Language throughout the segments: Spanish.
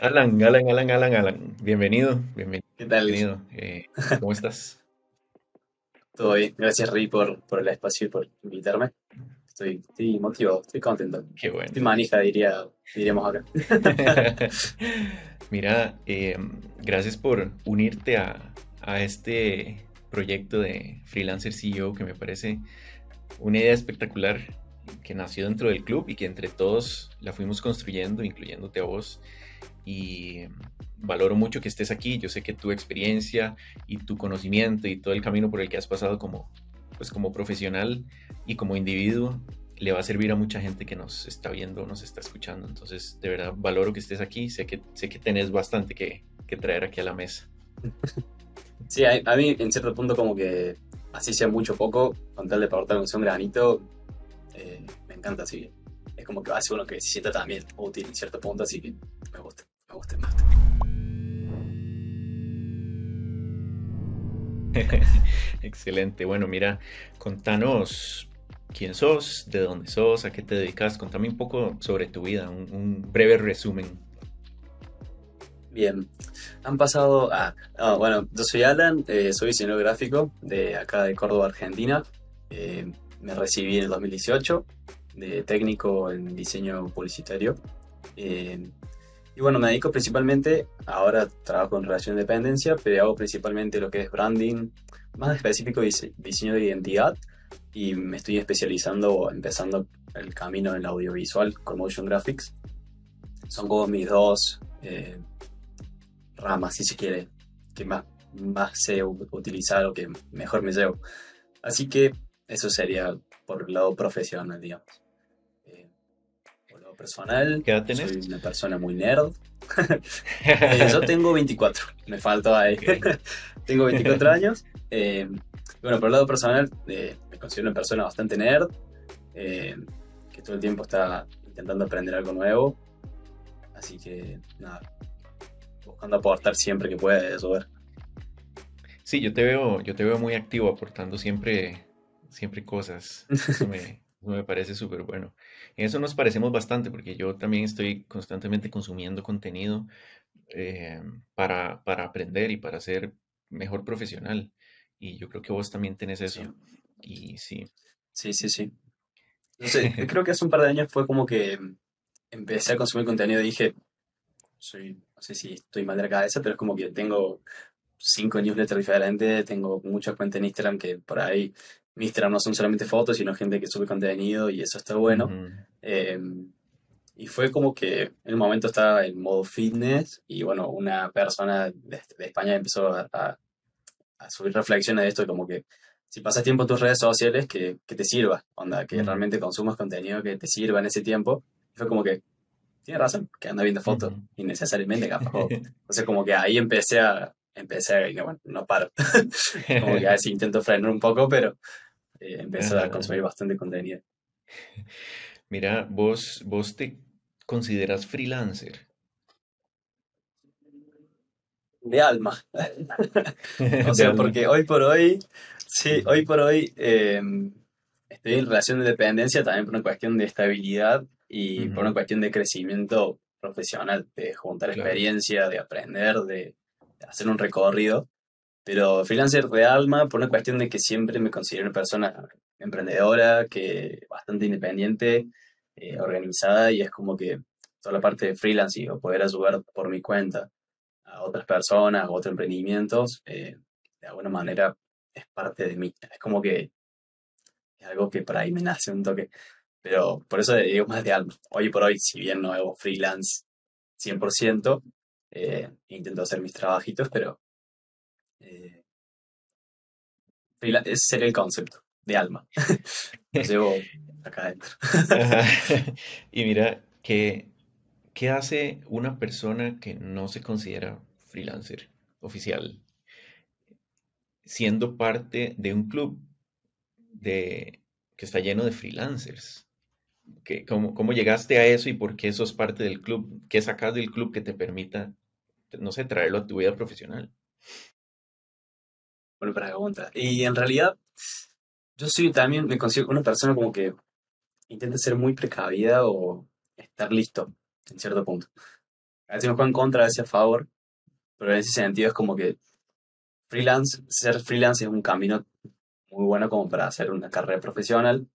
Alan, Alan, Alan, Alan, Alan. Bienvenido, ¿Qué tal? bienvenido. Eh, ¿cómo estás? Todo bien. Gracias, Rey, por, por el espacio y por invitarme. Estoy, estoy motivado, estoy contento. Qué bueno. Estoy manija, diría, diríamos acá. Mira, eh, gracias por unirte a, a este proyecto de Freelancer CEO que me parece una idea espectacular que nació dentro del club y que entre todos la fuimos construyendo, incluyéndote a vos. Y valoro mucho que estés aquí. Yo sé que tu experiencia y tu conocimiento y todo el camino por el que has pasado como, pues como profesional y como individuo le va a servir a mucha gente que nos está viendo, nos está escuchando. Entonces, de verdad, valoro que estés aquí. Sé que, sé que tenés bastante que, que traer aquí a la mesa. Sí, a, a, mí en cierto punto como que así sea mucho poco, con tal de aportar un granito, eh, me encanta así. Es como que hace uno que se sienta también útil en cierto punto, así que me gusta, me gusta más. Excelente. Bueno, mira, contanos quién sos, de dónde sos, a qué te dedicas. Contame un poco sobre tu vida, un, un breve resumen. Bien, han pasado. Ah, oh, bueno, yo soy Alan, eh, soy diseñador gráfico de acá de Córdoba, Argentina. Eh, me recibí en el 2018 de técnico en diseño publicitario. Eh, y bueno, me dedico principalmente, ahora trabajo en relación de dependencia, pero hago principalmente lo que es branding, más específico diseño de identidad. Y me estoy especializando, empezando el camino en el audiovisual con motion graphics. Son como mis dos eh, ramas, si se quiere, que más, más sé utilizar o que mejor me llevo. Así que eso sería por el lado profesional, digamos. Eh, personal, ¿Qué edad tenés? soy una persona muy nerd. eh, yo tengo 24, me faltó ahí. Tengo 24 años. Eh, bueno, por el lado personal, eh, me considero una persona bastante nerd, que todo el tiempo está intentando aprender algo nuevo. Así que, nada, buscando aportar siempre que pueda eso ver. Sí, yo te veo, yo te veo muy activo, aportando siempre, siempre cosas. Eso me, eso me parece súper bueno. En eso nos parecemos bastante, porque yo también estoy constantemente consumiendo contenido eh, para, para aprender y para ser mejor profesional. Y yo creo que vos también tenés eso. Sí, Y sí. sí, sí. sí. No sé, creo que hace un par de años fue como que empecé a consumir contenido y dije, soy, no sé si estoy mal de la cabeza, pero es como que tengo cinco newsletters diferentes, tengo mucha cuenta en Instagram que por ahí, mi Instagram no son solamente fotos, sino gente que sube contenido y eso está bueno. Eh, y fue como que en un momento estaba en modo fitness y bueno, una persona de, de España empezó a, a- a subir reflexiones de esto, como que si pasas tiempo en tus redes sociales, que, que te sirva, onda, que Ujú. realmente consumas contenido que te sirva en ese tiempo. Y fue como que, tiene razón, que anda viendo fotos innecesariamente, capaz. o- Entonces como que ahí empecé a, empecé a, y no, bueno, no paro. Como que a veces intento frenar un poco, pero eh, empecé a consumir bastante contenido. Mira, vos, vos te consideras freelancer. De alma. O sea, porque hoy por hoy, sí, hoy por hoy eh, estoy en relación de dependencia también por una cuestión de estabilidad y por una cuestión de crecimiento profesional, de juntar Claro. experiencia, de aprender, de, de hacer un recorrido. Pero freelancer de alma por una cuestión de que siempre me considero una persona emprendedora, que bastante independiente, eh, organizada y es como que toda la parte de freelance y o poder ayudar por mi cuenta a otras personas, a otros emprendimientos, eh, de alguna manera es parte de mí. Es como que es algo que por ahí me nace un toque. Pero por eso digo más de alma. Hoy por hoy, si bien no hago freelance 100%, eh, intento hacer mis trabajitos, pero eh, ese sería el concepto de alma. Lo llevo acá adentro. Y mira, ¿qué, qué hace una persona que no se considera freelancer oficial siendo parte de un club de, que está lleno de freelancers? ¿Qué- cómo, cómo llegaste a eso y por qué sos parte del club? ¿Qué sacas del club que te permita, no sé, traerlo a tu vida profesional? Buena pregunta. Y en realidad, yo soy también, me considero una persona como que intenta ser muy precavida o estar listo en cierto punto. a veces me juega en contra, a veces a favor, pero en ese sentido es como que freelance, ser freelance es un camino muy bueno como para hacer una carrera profesional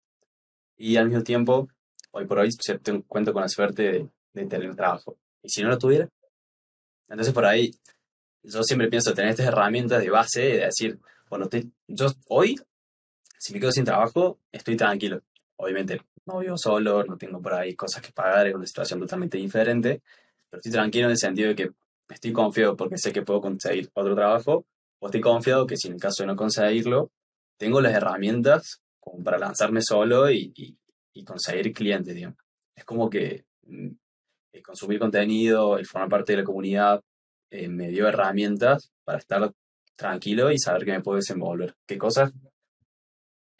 y al mismo tiempo, hoy por hoy, cuento con la suerte de, de tener trabajo. Y si no lo tuviera, entonces por ahí yo siempre pienso tener estas herramientas de base, de decir, bueno, yo hoy, si me quedo sin trabajo, estoy tranquilo. Obviamente no vivo solo, no tengo por ahí cosas que pagar, es una situación totalmente diferente, pero estoy tranquilo en el sentido de que estoy confiado porque sé que puedo conseguir otro trabajo, o estoy confiado que si en caso de no conseguirlo, tengo las herramientas como para lanzarme solo y, y, conseguir clientes, digamos. Es como que mm, consumir contenido, el formar parte de la comunidad, eh, me dio herramientas para estar tranquilo y saber que me puedo desenvolver. ¿Qué cosas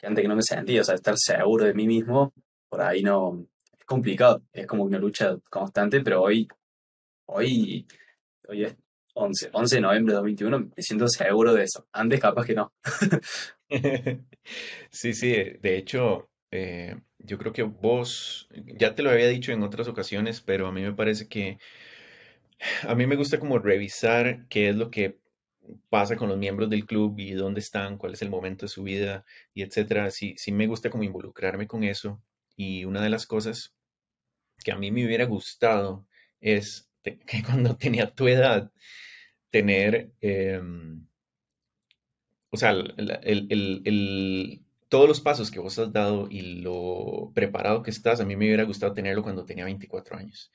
que antes que no me sentía? O sea, estar seguro de mí mismo, por ahí no... Es complicado, es como una lucha constante, pero hoy, hoy, hoy es 11, 11 de noviembre de 2021, me siento seguro de eso. Antes capaz que no. sí, sí, de hecho, eh, yo creo que vos, ya te lo había dicho en otras ocasiones, pero a mí me parece que a mí me gusta como revisar qué es lo que pasa con los miembros del club y dónde están, cuál es el momento de su vida y etcétera. Sí, sí me gusta como involucrarme con eso. Y una de las cosas que a mí me hubiera gustado es que cuando tenía tu edad, tener, em, o sea, el, todos los pasos que vos has dado y lo preparado que estás, a mí me hubiera gustado tenerlo cuando tenía 24 años,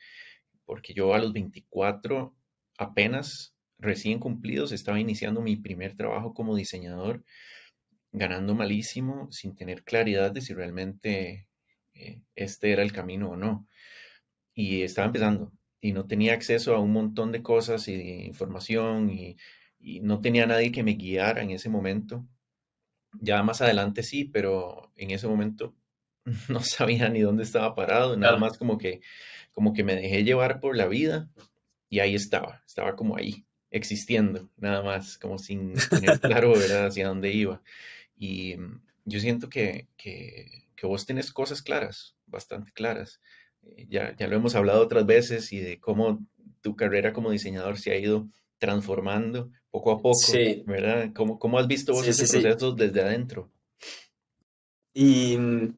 porque yo a los 24 apenas recién cumplidos estaba iniciando mi primer trabajo como diseñador, ganando malísimo, sin tener claridad de si realmente eh, este era el camino o no. Y estaba empezando y no tenía acceso a un montón de cosas y de información y, y no tenía nadie que me guiara en ese momento. Ya más adelante sí, pero en ese momento no sabía ni dónde estaba parado, nada más como que, como que me dejé llevar por la vida y ahí estaba, estaba como ahí, existiendo, nada más, como sin tener claro ¿verdad? hacia dónde iba. Y mm, yo siento que, que, que vos tenés cosas claras, bastante claras. Eh, ya, ya lo hemos hablado otras veces y de cómo tu carrera como diseñador se ha ido transformando poco a poco, ¿verdad? ¿Cómo, ¿Cómo, has visto vos ese proceso desde adentro? Y mm,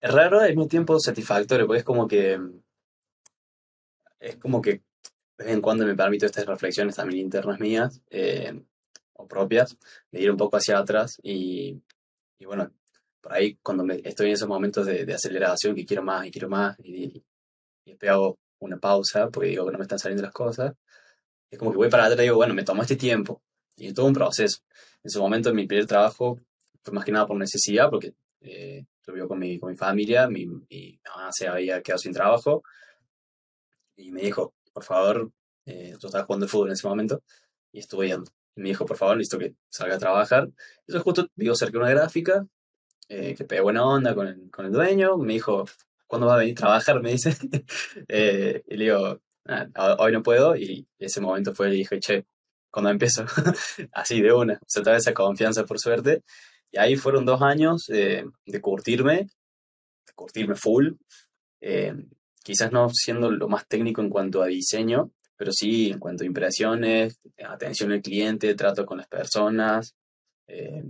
es raro, al mismo tiempo satisfactorio, porque es como que es como que de vez en cuando me permito estas reflexiones también internas mías eh, o propias, de ir un poco hacia atrás y, y bueno, por ahí cuando estoy en esos momentos de, aceleración que quiero más y quiero más y, y hago una pausa porque digo que no me están saliendo las cosas es como que voy para atrás y digo, bueno, me tomó este tiempo. Y es todo un proceso. En su momento, en mi primer trabajo, fue más que nada por necesidad, porque eh, yo vivo con mi, con mi familia, mi, mi, mamá se había quedado sin trabajo, y me dijo, por favor, eh, yo estaba jugando fútbol en ese momento, y estuve yendo. Y me dijo, por favor, listo que salga a trabajar. Eso justo vivo cerca de una gráfica, eh, que pegué buena onda con el, con el dueño, me dijo, ¿cuándo va a venir a trabajar? Me dice. eh, y le digo, Ah, hoy no puedo, y ese momento fue y dije, che, cuando empiezo, así de una, o sea, toda esa confianza por suerte, y ahí fueron dos años de curtirme, de curtirme full, eh, quizás no siendo lo más técnico en cuanto a diseño, pero sí en cuanto a impresiones, atención al cliente, trato con las personas, eh,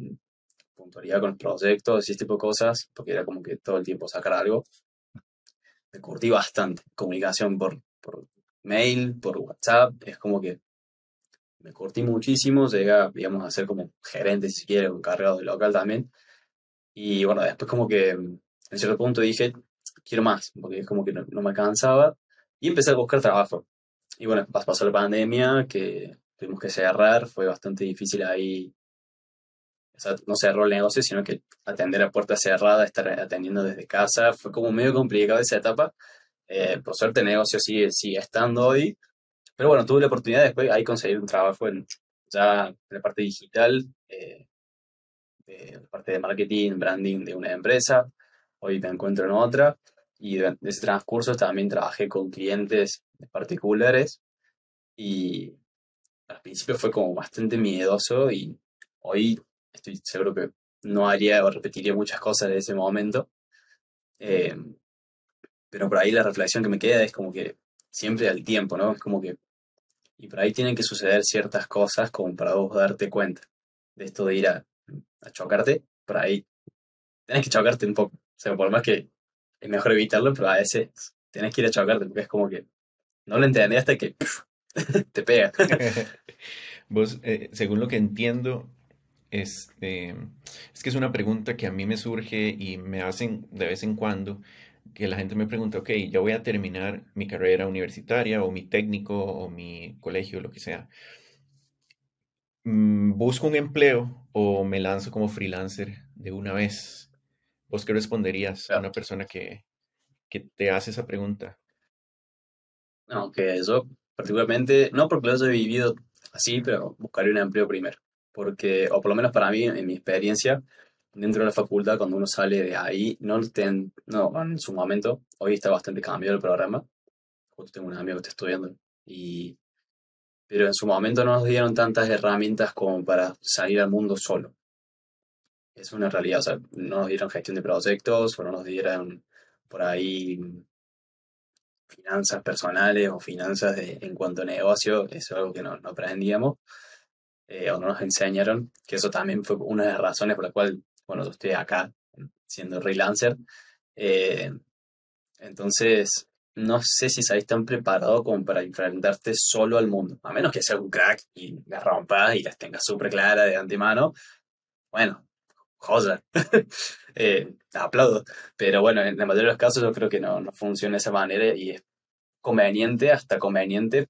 puntualidad con los proyectos ese tipo de cosas, porque era como que todo el tiempo sacar algo. Me curtí bastante, comunicación por, por mail, por WhatsApp, es como que me curtí muchísimo, llega, digamos, a ser como gerente, si quiere, encargado de local también. Y bueno, después como que en cierto punto dije, quiero más, porque es como que no, me cansaba, y empecé a buscar trabajo. Y bueno, pasó la pandemia, que tuvimos que cerrar, fue bastante difícil ahí, o sea, no cerró el negocio, sino que atender a puerta cerrada, estar atendiendo desde casa, fue como medio complicado esa etapa, eh, por suerte el negocio sigue, sigue estando hoy. Pero bueno, tuve la oportunidad después ahí conseguir un trabajo en, ya en la parte digital, eh, la parte de marketing, branding de una empresa. Hoy me encuentro en otra. Y en ese transcurso también trabajé con clientes particulares. Y al principio fue como bastante miedoso y hoy estoy seguro que no haría o repetiría muchas cosas de ese momento. Eh, pero por ahí la reflexión que me queda es como que siempre al tiempo, ¿no? Es como que... Y por ahí tienen que suceder ciertas cosas como para vos darte cuenta de esto de ir a, a chocarte, por ahí tenés que chocarte un poco. O sea, por más que es mejor evitarlo, pero a veces tenés que ir a chocarte porque es como que no lo entendí hasta que te pega. Vos, eh, según lo que entiendo, este, es que es una pregunta que a mí me surge y me hacen de vez en cuando, que la gente me pregunta, ok, ya voy a terminar mi carrera universitaria o mi técnico o mi colegio, lo que sea. Mm, ¿Busco un empleo o me lanzo como freelancer de una vez? ¿Vos qué responderías a una persona que, que te hace esa pregunta? No, que yo particularmente, no porque lo haya vivido así, pero buscaría un empleo primero. Porque, o por lo menos para mí, en mi experiencia, dentro de la facultad, cuando uno sale de ahí, no, ten, no en su momento, hoy está bastante cambiado el programa. Justo tengo un amigo que está estudiando. Y, pero en su momento no nos dieron tantas herramientas como para salir al mundo solo. Es una realidad, o sea, no nos dieron gestión de proyectos, o no nos dieron por ahí finanzas personales o finanzas en cuanto a negocio, eso es algo que no, no aprendíamos eh, o no nos enseñaron, que eso también fue una de las razones por la cual, bueno, yo estoy acá siendo freelancer. Eh, entonces, no sé si estáis tan preparado como para enfrentarte solo al mundo, a menos que seas un crack y las rompas y las tengas súper claras de antemano. Bueno, joder, eh, aplaudo. Pero bueno, en la mayoría de los casos yo creo que no, no funciona de esa manera y es conveniente, hasta conveniente,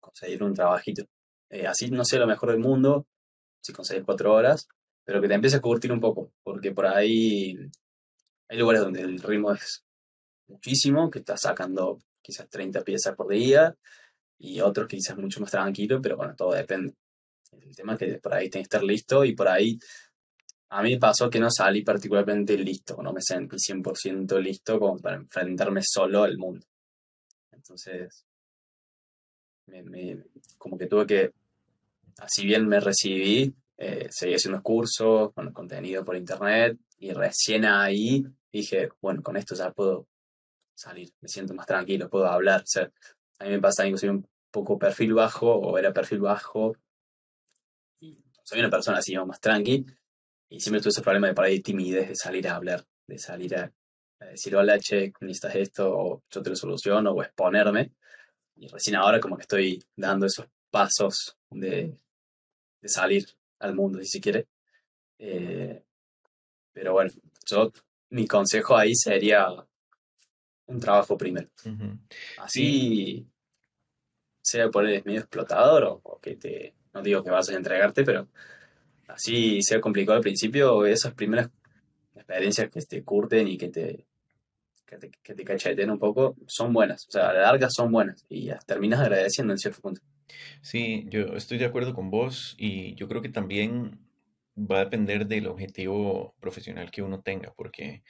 conseguir un trabajito. Eh, así no sea lo mejor del mundo, si conseguís cuatro horas, pero que te empieces a curtir un poco, porque por ahí hay lugares donde el ritmo es muchísimo, que estás sacando quizás 30 piezas por día, y otros que quizás mucho más tranquilo, pero bueno, todo depende. El tema es que por ahí tienes que estar listo y por ahí a mí pasó que no salí particularmente listo, no me sentí 100% listo como para enfrentarme solo al mundo. Entonces, como que tuve que, así bien me recibí, eh, seguí haciendo cursos, con contenido por internet, y recién ahí dije, bueno, con esto ya puedo salir, me siento más tranquilo, puedo hablar. O sea, a mí me pasa que soy un poco perfil bajo, o era perfil bajo, soy una persona así más tranqui, y siempre tuve ese problema de por ahí timidez de salir a hablar, de salir a, decir, hola, che, necesitas esto, o yo te lo soluciono, o exponerme. Y recién ahora como que estoy dando esos pasos de, de salir al mundo, si se quiere. Eh, pero bueno, yo, mi consejo ahí sería un trabajo primero. Así, sea por el medio explotador o, o, que te, no digo que vas a entregarte, pero así sea complicado al principio, esas primeras experiencias que te curten y que te, que te, que te cacheten un poco son buenas. O sea, a la larga son buenas y terminas agradeciendo en cierto punto. Sí, yo estoy de acuerdo con vos y yo creo que también va a depender del objetivo profesional que uno tenga, porque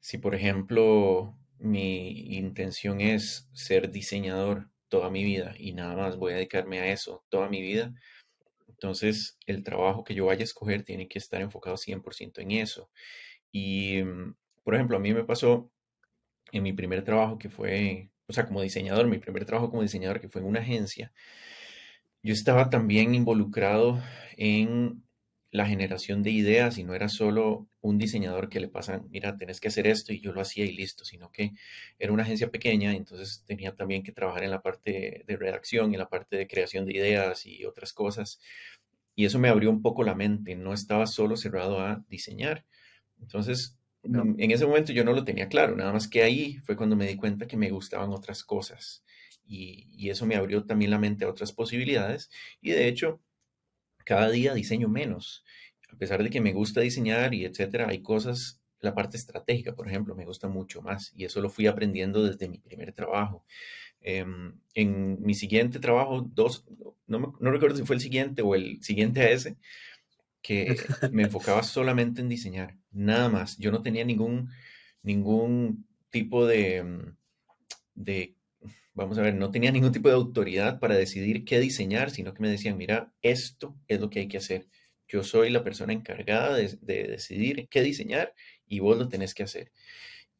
si por ejemplo mi intención es ser diseñador toda mi vida y nada más voy a dedicarme a eso toda mi vida, entonces, el trabajo que yo vaya a escoger tiene que estar enfocado 100% en eso. Y, mm, por ejemplo, a mí me pasó en mi primer trabajo que fue, o sea, como diseñador, mi primer trabajo como diseñador que fue en una agencia, yo estaba también involucrado en la generación de ideas y no era solo un diseñador que le pasan, mira, tenés que hacer esto y yo lo hacía y listo, sino que era una agencia pequeña, entonces tenía también que trabajar en la parte de redacción, en la parte de creación de ideas y otras cosas. Y eso me abrió un poco la mente, no estaba solo cerrado a diseñar. Entonces, en ese momento yo no lo tenía claro, nada más que ahí fue cuando me di cuenta que me gustaban otras cosas. Y, y eso me abrió también la mente a otras posibilidades. Y de hecho, cada día diseño menos. A pesar de que me gusta diseñar y etcétera, hay cosas, la parte estratégica, por ejemplo, me gusta mucho más. Y eso lo fui aprendiendo desde mi primer trabajo. Em, en mi siguiente trabajo, dos, no, no, recuerdo si fue el siguiente o el siguiente a ese, que me enfocaba solamente en diseñar, nada más. Yo no tenía ningún, ningún tipo de, mm, de, vamos a ver, no tenía ningún tipo de autoridad para decidir qué diseñar, sino que me decían, mira, esto es lo que hay que hacer. Yo soy la persona encargada de, de decidir qué diseñar y vos lo tenés que hacer.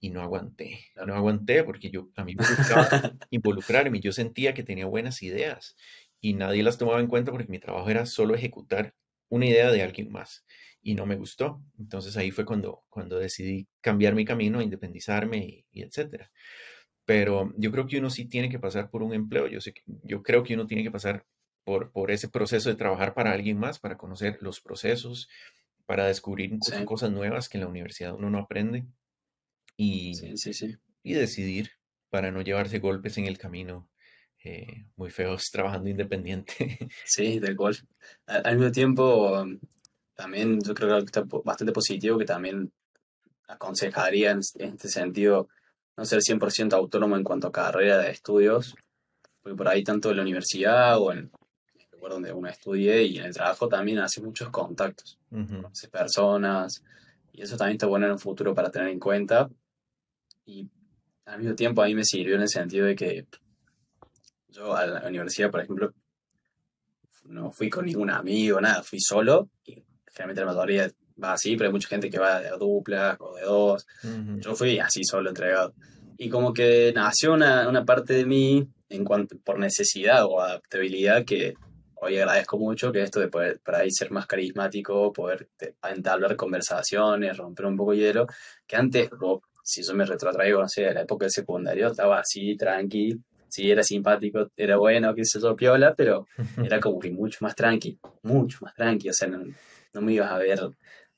y no aguanté. No aguanté porque yo, a mí me gustaba involucrarme. Yo sentía que tenía buenas ideas y nadie las tomaba en cuenta porque mi trabajo era solo ejecutar una idea de alguien más y no me gustó. Entonces ahí fue cuando, cuando decidí cambiar mi camino, independizarme y, y etcétera. Pero yo creo que uno sí tiene que pasar por un empleo. Yo, sé que, yo creo que uno tiene que pasar por, por ese proceso de trabajar para alguien más, para conocer los procesos, para descubrir cosas nuevas que en la universidad uno no aprende y, y decidir para no llevarse golpes en el camino eh, muy feos trabajando independiente. Sí, del cual. Al, mismo tiempo, um, también yo creo que está bastante positivo que también aconsejaría en, este sentido no ser 100% autónomo en cuanto a carrera de estudios, porque por ahí tanto en la universidad o en el lugar donde uno estudie y en el trabajo también hace muchos contactos, con personas, y eso también está bueno en un futuro para tener en cuenta. Y al mismo tiempo a mí me sirvió en el sentido de que yo a la universidad, por ejemplo, no fui con ningún amigo, nada, fui solo. Y generalmente la mayoría va así, pero hay mucha gente que va de dupla o de dos. Yo fui así solo, entregado. Y como que nació una, una parte de mí en cuanto por necesidad o adaptabilidad que hoy agradezco mucho, que esto de poder para ahí ser más carismático, poder entablar conversaciones, romper un poco el hielo, que antes, si yo me retrotraigo, no sé, a la época del secundario, estaba así, tranqui, sí, era simpático, era bueno, qué sé yo, piola, pero era como que mucho más tranqui, mucho más tranqui, o sea, no, no me ibas a ver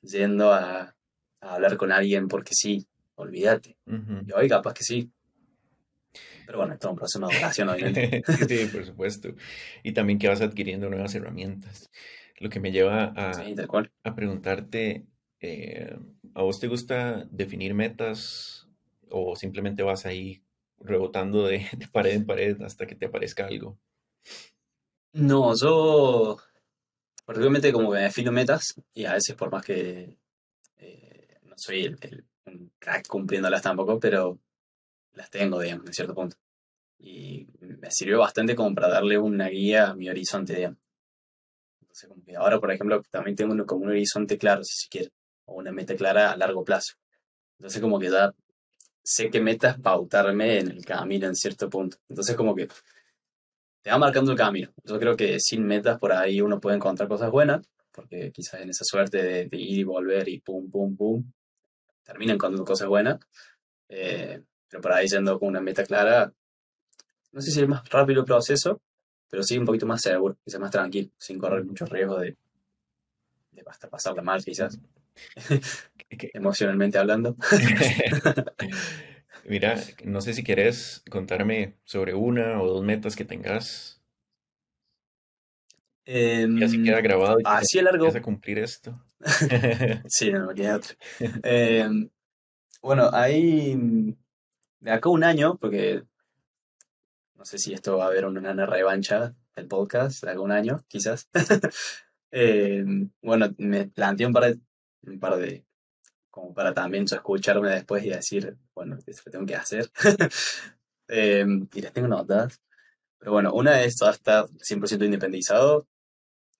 yendo a, a, hablar con alguien porque sí, olvídate. Y hoy capaz que sí, pero bueno, esto es un proceso de maduración, obviamente. sí, por supuesto. Y también que vas adquiriendo nuevas herramientas. Lo que me lleva a, a preguntarte, eh, ¿a vos te gusta definir metas o simplemente vas ahí rebotando de, pared en pared hasta que te aparezca algo? No, yo particularmente como que me defino metas y a veces por más que eh, no soy el, crack cumpliéndolas tampoco, pero las tengo, digamos, en cierto punto. Y me sirvió bastante como para darle una guía a mi horizonte, digamos. Entonces, como que ahora, por ejemplo, también tengo como un horizonte claro, si se quiere, o una meta clara a largo plazo. Entonces, como que ya sé qué metas pautarme en el camino en cierto punto. Entonces, como que te va marcando el camino. Yo creo que sin metas por ahí uno puede encontrar cosas buenas, porque quizás en esa suerte de, de ir y volver y pum, pum, pum, termina encontrando cosas buenas. Eh, pero por ahí yendo con una meta clara, no sé si es más rápido el proceso, pero sí un poquito más seguro, quizás más tranquilo, sin correr muchos riesgos de, de hasta pasarla mal, quizás. Emocionalmente hablando. Mira, no sé si quieres contarme sobre una o dos metas que tengas. Y así queda grabado. Y así largo. a cumplir esto. sí, no me queda otro. Em, bueno, ahí de acá un año, porque no sé si esto va a haber una, revancha del podcast de acá un año, quizás. Eh, bueno, me planteé un par de, un par de, como para también escucharme después y decir, bueno, esto tengo que hacer. eh, y les tengo notas. Pero bueno, una es estar 100% independizado,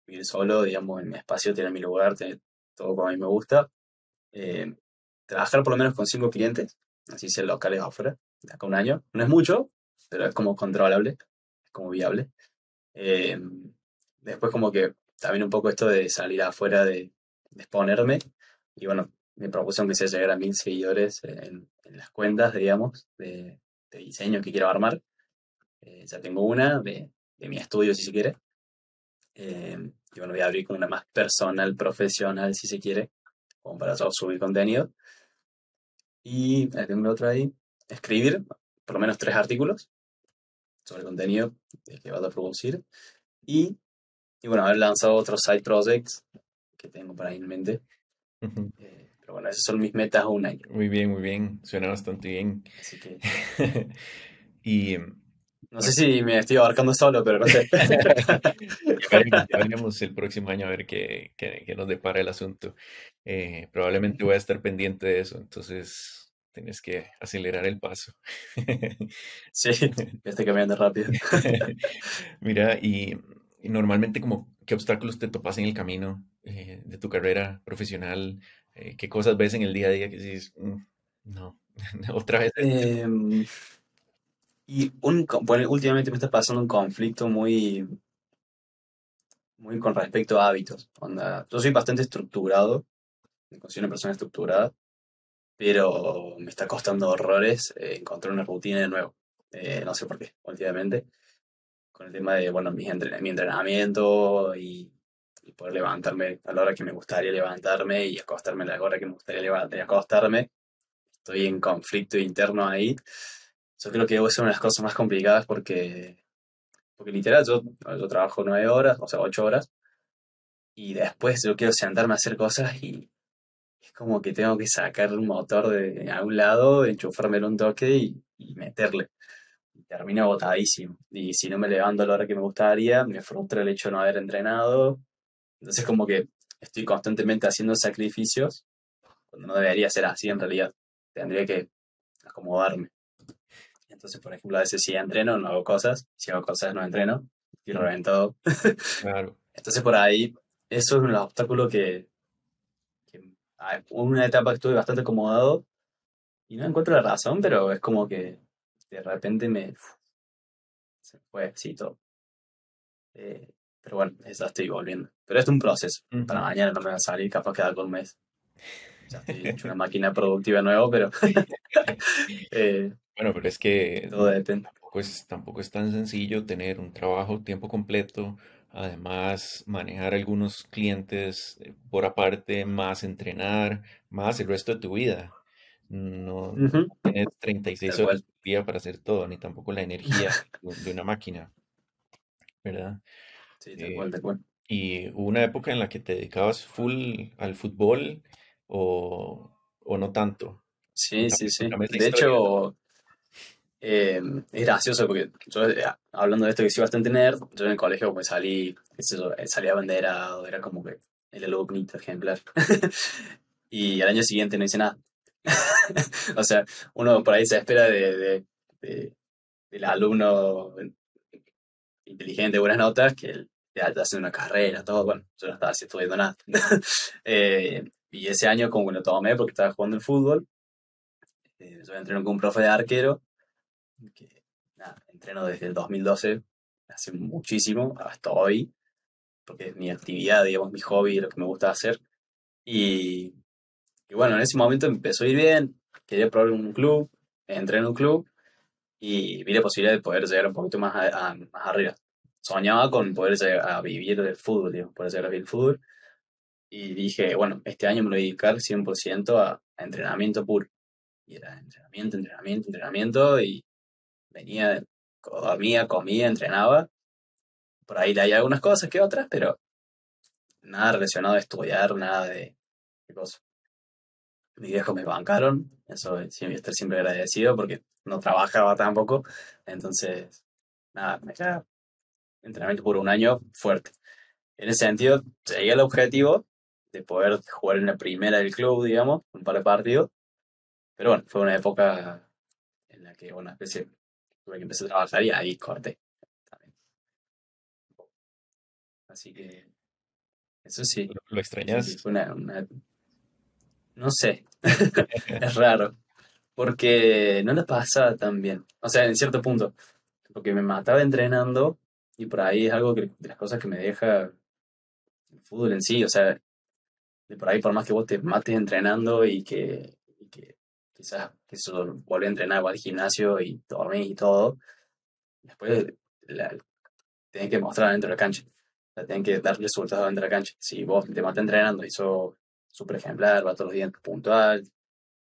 vivir solo, digamos, en mi espacio, tener mi lugar, tener todo como a mí me gusta. Eh, trabajar por lo menos con cinco clientes, así sea locales afuera, de acá un año. No es mucho, pero es como controlable, es como viable. Eh, después como que también un poco esto de salir afuera, de, exponerme. Y bueno, me propuse aunque sea llegar a mil seguidores en, las cuentas, digamos, de, diseño que quiero armar. Eh, ya tengo una de, de, mi estudio, si se quiere. Eh, y bueno, voy a abrir con una más personal, profesional, si se quiere, como para subir contenido. Y tengo otra ahí, escribir por lo menos tres artículos sobre el contenido que vas a producir. Y, y, bueno, haber lanzado otros side projects que tengo para ahí en mente. Eh, pero bueno, esas son mis metas a un año. Muy bien, muy bien. Suena bastante bien. Así que... y... No sé si me estoy abarcando solo, pero no sé. ya, veremos, el próximo año a ver qué, qué, nos depara el asunto. Eh, probablemente voy a estar pendiente de eso, entonces tienes que acelerar el paso. sí, estoy cambiando rápido. Mira, y, normalmente como qué obstáculos te topas en el camino eh, de tu carrera profesional, eh, qué cosas ves en el día a día que dices, mm, no, Otra vez. Em, y un, bueno, últimamente me está pasando un conflicto muy, muy con respecto a hábitos. Onda, yo soy bastante estructurado, me considero una persona estructurada, pero me está costando horrores eh, encontrar una rutina de nuevo. Eh, no sé por qué, últimamente. Con el tema de, bueno, mi, mi entrenamiento y, poder levantarme a la hora que me gustaría levantarme y acostarme a la hora que me gustaría acostarme. Estoy en conflicto interno ahí. Yo creo que es una de las cosas más complicadas porque, porque literal yo, yo trabajo nueve horas, o sea, ocho horas, y después yo quiero sentarme a hacer cosas y es como que tengo que sacar un motor de a un lado, enchufármelo un toque y, y meterle. Y termino agotadísimo. Y si no me levanto a la hora que me gustaría, me frustra el hecho de no haber entrenado. Entonces como que estoy constantemente haciendo sacrificios cuando no debería ser así en realidad. Tendría que acomodarme. Entonces, por ejemplo, a veces si entreno, no hago cosas. Si hago cosas, no entreno. Y reventado. Claro. Entonces, por ahí, eso es un obstáculo que, una etapa que estuve bastante acomodado y no encuentro la razón, pero es como que de repente me se fue así todo. Eh, pero bueno, ya estoy volviendo. Pero es un proceso. Para mañana no me va a salir, capaz que algo un mes. Ya estoy hecho una máquina productiva nueva, pero. Eh, bueno, pero es que. Todo depende. Tampoco es, tampoco es tan sencillo tener un trabajo tiempo completo Además, manejar algunos clientes eh, por aparte, más entrenar, más el resto de tu vida. No, tienes 36 horas por día para hacer todo, ni tampoco la energía de una máquina, ¿verdad? Sí, tal cual, tal ¿Y hubo una época en la que te dedicabas full al fútbol o, no tanto? Sí, sí, sí. De hecho, eh, es gracioso porque yo, eh, hablando de esto que soy bastante nerd, yo en el colegio como salí, eh, salía banderado, era como que el alumnito ejemplar. y al año siguiente no hice nada. o sea, uno por ahí se espera de, del alumno inteligente, buenas notas, que él hace una carrera, todo, bueno, yo no estaba estudiando nada. y ese año como que lo tomé porque estaba jugando el fútbol, yo entrené con un profe de arquero que entreno desde el 2012, hace muchísimo, hasta hoy, porque es mi actividad, digamos, mi hobby, lo que me gusta hacer. Y, y bueno, en ese momento empezó a ir bien, quería probar un club, entré en un club y vi la posibilidad de poder llegar un poquito más, más arriba. Soñaba con poder llegar a vivir del fútbol, digamos, poder llegar a vivir el fútbol. Y dije, bueno, este año me voy a dedicar 100% a, a entrenamiento puro. Y era entrenamiento, entrenamiento, entrenamiento y venía, dormía, comía, entrenaba. Por ahí hay algunas cosas que otras, pero nada relacionado a estudiar, nada de, cosas. Mis viejos me bancaron, eso sí, estoy siempre agradecido porque no trabajaba tampoco. Entonces, nada, me queda entrenamiento por un año fuerte. En ese sentido, llegué al objetivo de poder jugar en la primera del club, digamos, un par de partidos. Pero bueno, fue una época en la que una especie tuve que empezar a trabajar y ahí corté. Así que eso sí. ¿Lo, extrañas? No sé, es raro, porque no le pasaba tan bien. O sea, en cierto punto, porque me mataba entrenando y por ahí es algo que, de las cosas que me deja el fútbol en sí. O sea, de por ahí, por más que vos te mates entrenando y que quizás que solo a entrenar al gimnasio y dormí y todo, después la, tienen que mostrar dentro de la cancha. O tienen que dar resultados dentro de la cancha. Si vos te matas entrenando y sos súper ejemplar, va todos los días puntual,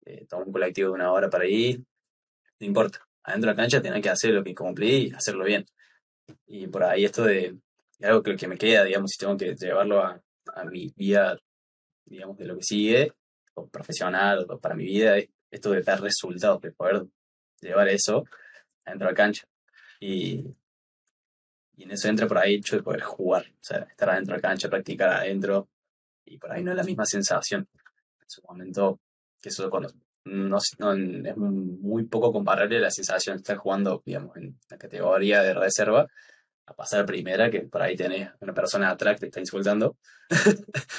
eh, toma un colectivo de una hora para ir, no importa. Adentro de la cancha tienen que hacer lo que cumplí y hacerlo bien. Y por ahí esto de, algo que, me queda, digamos, si tengo que llevarlo a, mi vida, digamos, de lo que sigue, o profesional, o para mi vida, es esto de dar resultados, de poder llevar eso adentro de la cancha. Y, y en eso entra por ahí el hecho de poder jugar, o sea, estar adentro de la cancha, practicar adentro, y por ahí no es la misma sensación. En su momento, que eso cuando no, es muy poco comparable la sensación de estar jugando, digamos, en la categoría de reserva, a pasar primera, que por ahí tenés una persona atrás que te está insultando.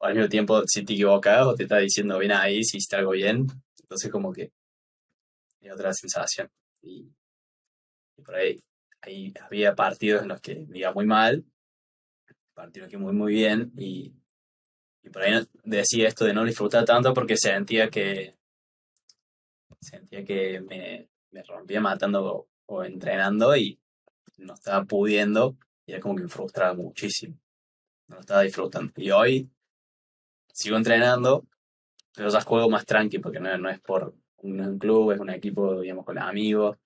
al mismo tiempo, si te equivocas o te está diciendo, ven ahí, si hiciste algo bien, entonces como que es otra sensación. Y, por ahí, ahí había partidos en los que me iba muy mal, partidos que muy, muy bien, y, y por ahí decía esto de no disfrutar tanto porque sentía que sentía que me, me rompía matando o, entrenando y no estaba pudiendo, y era como que me frustraba muchísimo. No lo estaba disfrutando. Y hoy sigo entrenando, pero ya juego más tranqui porque no, no es por un, club, es un equipo, digamos, con amigos.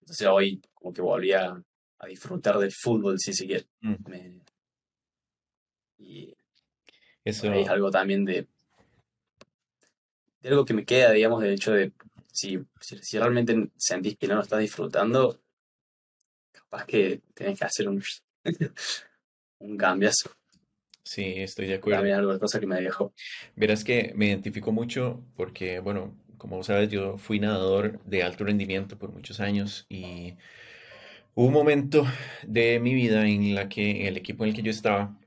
Entonces hoy como que volví a, disfrutar del fútbol, si se quiere. Mm. y eso es algo también de, de algo que me queda, digamos, del hecho de si, si, realmente sentís que no lo estás disfrutando, capaz que tenés que hacer un, un cambiazo. Sí, estoy de acuerdo. También algo de cosa que me dejó. Verás que me identifico mucho porque, bueno, como sabes, yo fui nadador de alto rendimiento por muchos años y hubo un momento de mi vida en la que el equipo en el que yo estaba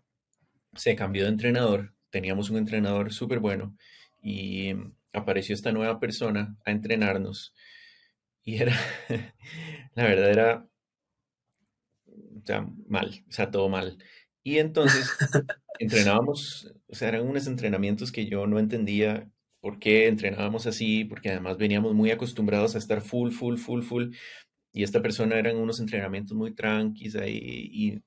se cambió de entrenador. Teníamos un entrenador súper bueno y apareció esta nueva persona a entrenarnos y era, la verdad era, o sea, mal, o sea, todo mal. Y entonces entrenábamos, o sea, eran unos entrenamientos que yo no entendía por qué entrenábamos así, porque además veníamos muy acostumbrados a estar full, full, full, full. Y esta persona eran unos entrenamientos muy tranquilos ahí. Y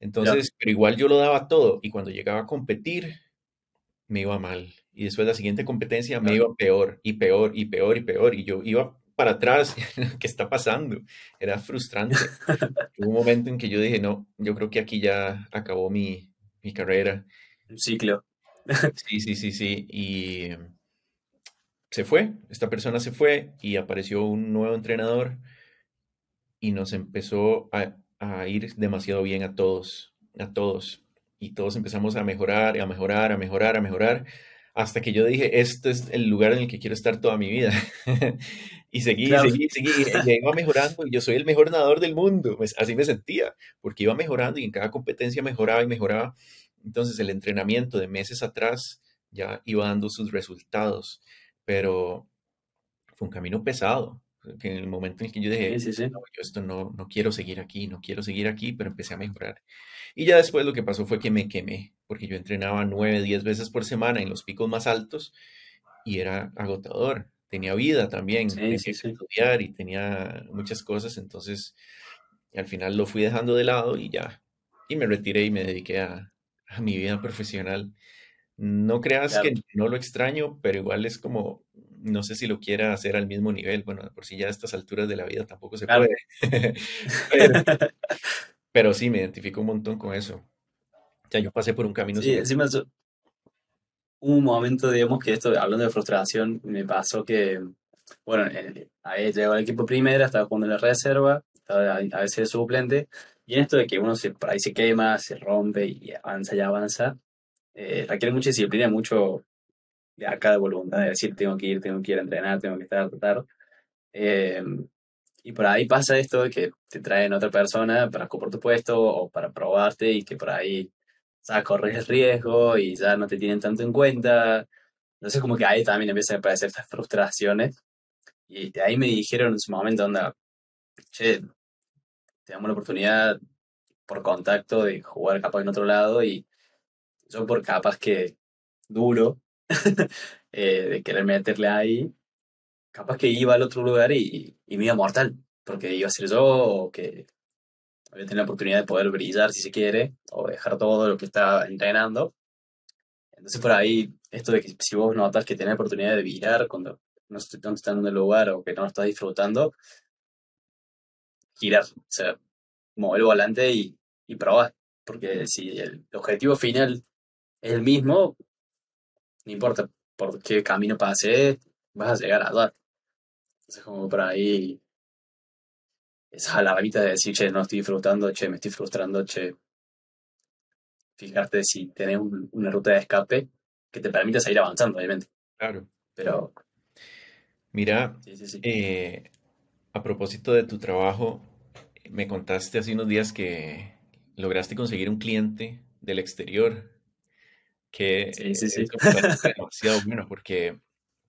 entonces, pero igual yo lo daba todo. Y cuando llegaba a competir, me iba mal. Y después la siguiente competencia me iba peor y peor y peor y peor. Y yo iba para atrás. ¿Qué está pasando? Era frustrante. Hubo un momento en que yo dije, no, yo creo que aquí ya acabó mi, mi carrera. Un ciclo. Sí, sí, sí, sí. Y se fue, esta persona se fue y apareció un nuevo entrenador y nos empezó a, a ir demasiado bien a todos, a todos. Y todos empezamos a mejorar, a mejorar, a mejorar, a mejorar, hasta que yo dije, este es el lugar en el que quiero estar toda mi vida. y seguí, seguí, seguí, y iba mejorando, y yo soy el mejor nadador del mundo, pues así me sentía, porque iba mejorando y en cada competencia mejoraba y mejoraba. Entonces el entrenamiento de meses atrás ya iba dando sus resultados, pero fue un camino pesado, que en el momento en el que yo dije, yo esto no, no quiero seguir aquí, no quiero seguir aquí, pero empecé a mejorar. Y ya después lo que pasó fue que me quemé, porque yo entrenaba nueve, diez veces por semana en los picos más altos y era agotador. Tenía vida también, tenía que estudiar y tenía muchas cosas, entonces al final lo fui dejando de lado y ya, y me retiré y me dediqué a, a mi vida profesional. No creas que no lo extraño, pero igual es como, no sé si lo quiera hacer al mismo nivel. Bueno, por si ya a estas alturas de la vida tampoco se puede. pero, pero sí, me identifico un montón con eso. O sea, yo pasé por un camino. Sí, encima un momento, digamos, que esto, hablando de frustración, me pasó que, bueno, eh, ahí llegó al equipo primera, estaba jugando en la reserva, estaba a veces de suplente, y en esto de que uno se, por ahí se quema, se rompe y avanza y avanza, eh, requiere mucha disciplina, mucho acá de voluntad, de decir, tengo que ir, tengo que ir a entrenar, tengo que estar tratar. Eh, y por ahí pasa esto de que te traen otra persona para ocupar tu puesto o para probarte y que por ahí ya corres el riesgo y ya no te tienen tanto en cuenta. Entonces como que ahí también empiezan a aparecer estas frustraciones. Y de ahí me dijeron en su momento, onda, che, te damos la oportunidad por contacto de jugar capaz en otro lado y yo por capaz que duro eh, de querer meterle ahí, capaz que iba al otro lugar y, y me iba mortal, porque iba a ser yo o que voy a tener la oportunidad de poder brillar si se quiere, o dejar todo lo que está entrenando. Entonces por ahí, esto de que si vos notas que tenés oportunidad de brillar cuando no estás en el lugar o que no lo estás disfrutando, girar, o sea, mover el volante y, y probar. Porque si el objetivo final es el mismo, no importa por qué camino pases, vas a llegar a dar. Entonces, como por ahí, esa alarmita de decir, che, no estoy disfrutando, che, me estoy frustrando, che. Fijarte si tenés una ruta de escape que te permita seguir avanzando, obviamente. Claro. Pero. Mira, eh, a propósito de tu trabajo, me contaste hace unos días que lograste conseguir un cliente del exterior, que es demasiado bueno porque,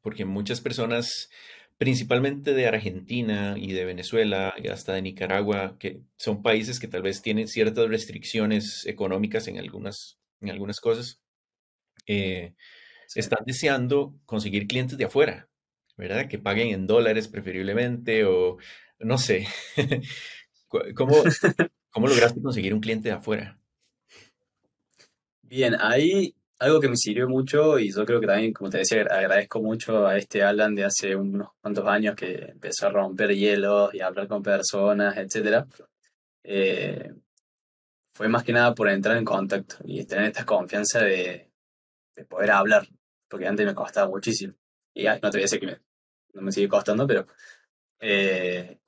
porque muchas personas principalmente de Argentina y de Venezuela y hasta de Nicaragua, que son países que tal vez tienen ciertas restricciones económicas en algunas, en algunas cosas, eh, están deseando conseguir clientes de afuera, ¿verdad? Que paguen en dólares preferiblemente o no sé. ¿Cómo, ¿Cómo lograste conseguir un cliente de afuera? Bien, ahí algo que me sirvió mucho y yo creo que también, como te decía, agradezco mucho a este Alan de hace unos cuantos años que empezó a romper hielos y a hablar con personas, etcétera. Eh, fue más que nada por entrar en contacto y tener esta confianza de, poder hablar, porque antes me costaba muchísimo. Y no te voy a decir que no me sigue costando, pero eh,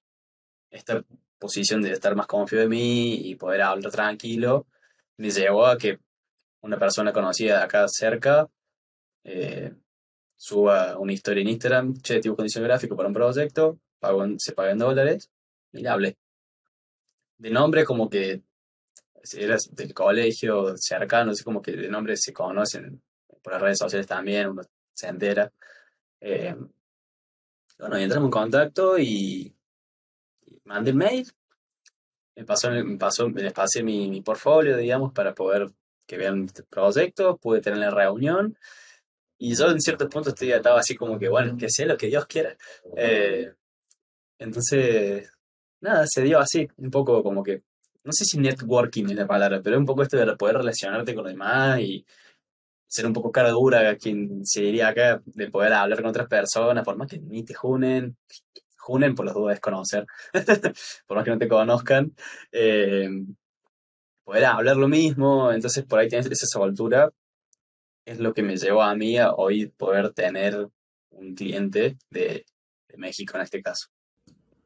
esta posición de estar más confiado de mí y poder hablar tranquilo me llevó a que una persona conocida de acá cerca eh, suba una historia en Instagram, che, tipo condición gráfico para un proyecto, pago se paga en dólares, y le hablé. De nombre como que eras del colegio cercano, así como que de nombre se conocen por las redes sociales también, uno se entera. Eh, bueno, y entramos en contacto y, mandé el mail, me pasó, me pasó, les pasé mi, mi portfolio, digamos, para poder que vean este proyecto, pude tener la reunión y yo en ciertos puntos estaba así como que, bueno, que sea lo que Dios quiera. Eh, entonces, nada, se dio así, un poco como que, no sé si networking es la palabra, pero un poco esto de poder relacionarte con los demás y ser un poco cara dura, quien se diría acá, de poder hablar con otras personas, por más que ni te junen, junen por los dudas de conocer, por más que no te conozcan. Eh, poder hablar lo mismo, entonces por ahí tienes esa soltura, es lo que me llevó a mí a hoy poder tener un cliente de, México en este caso.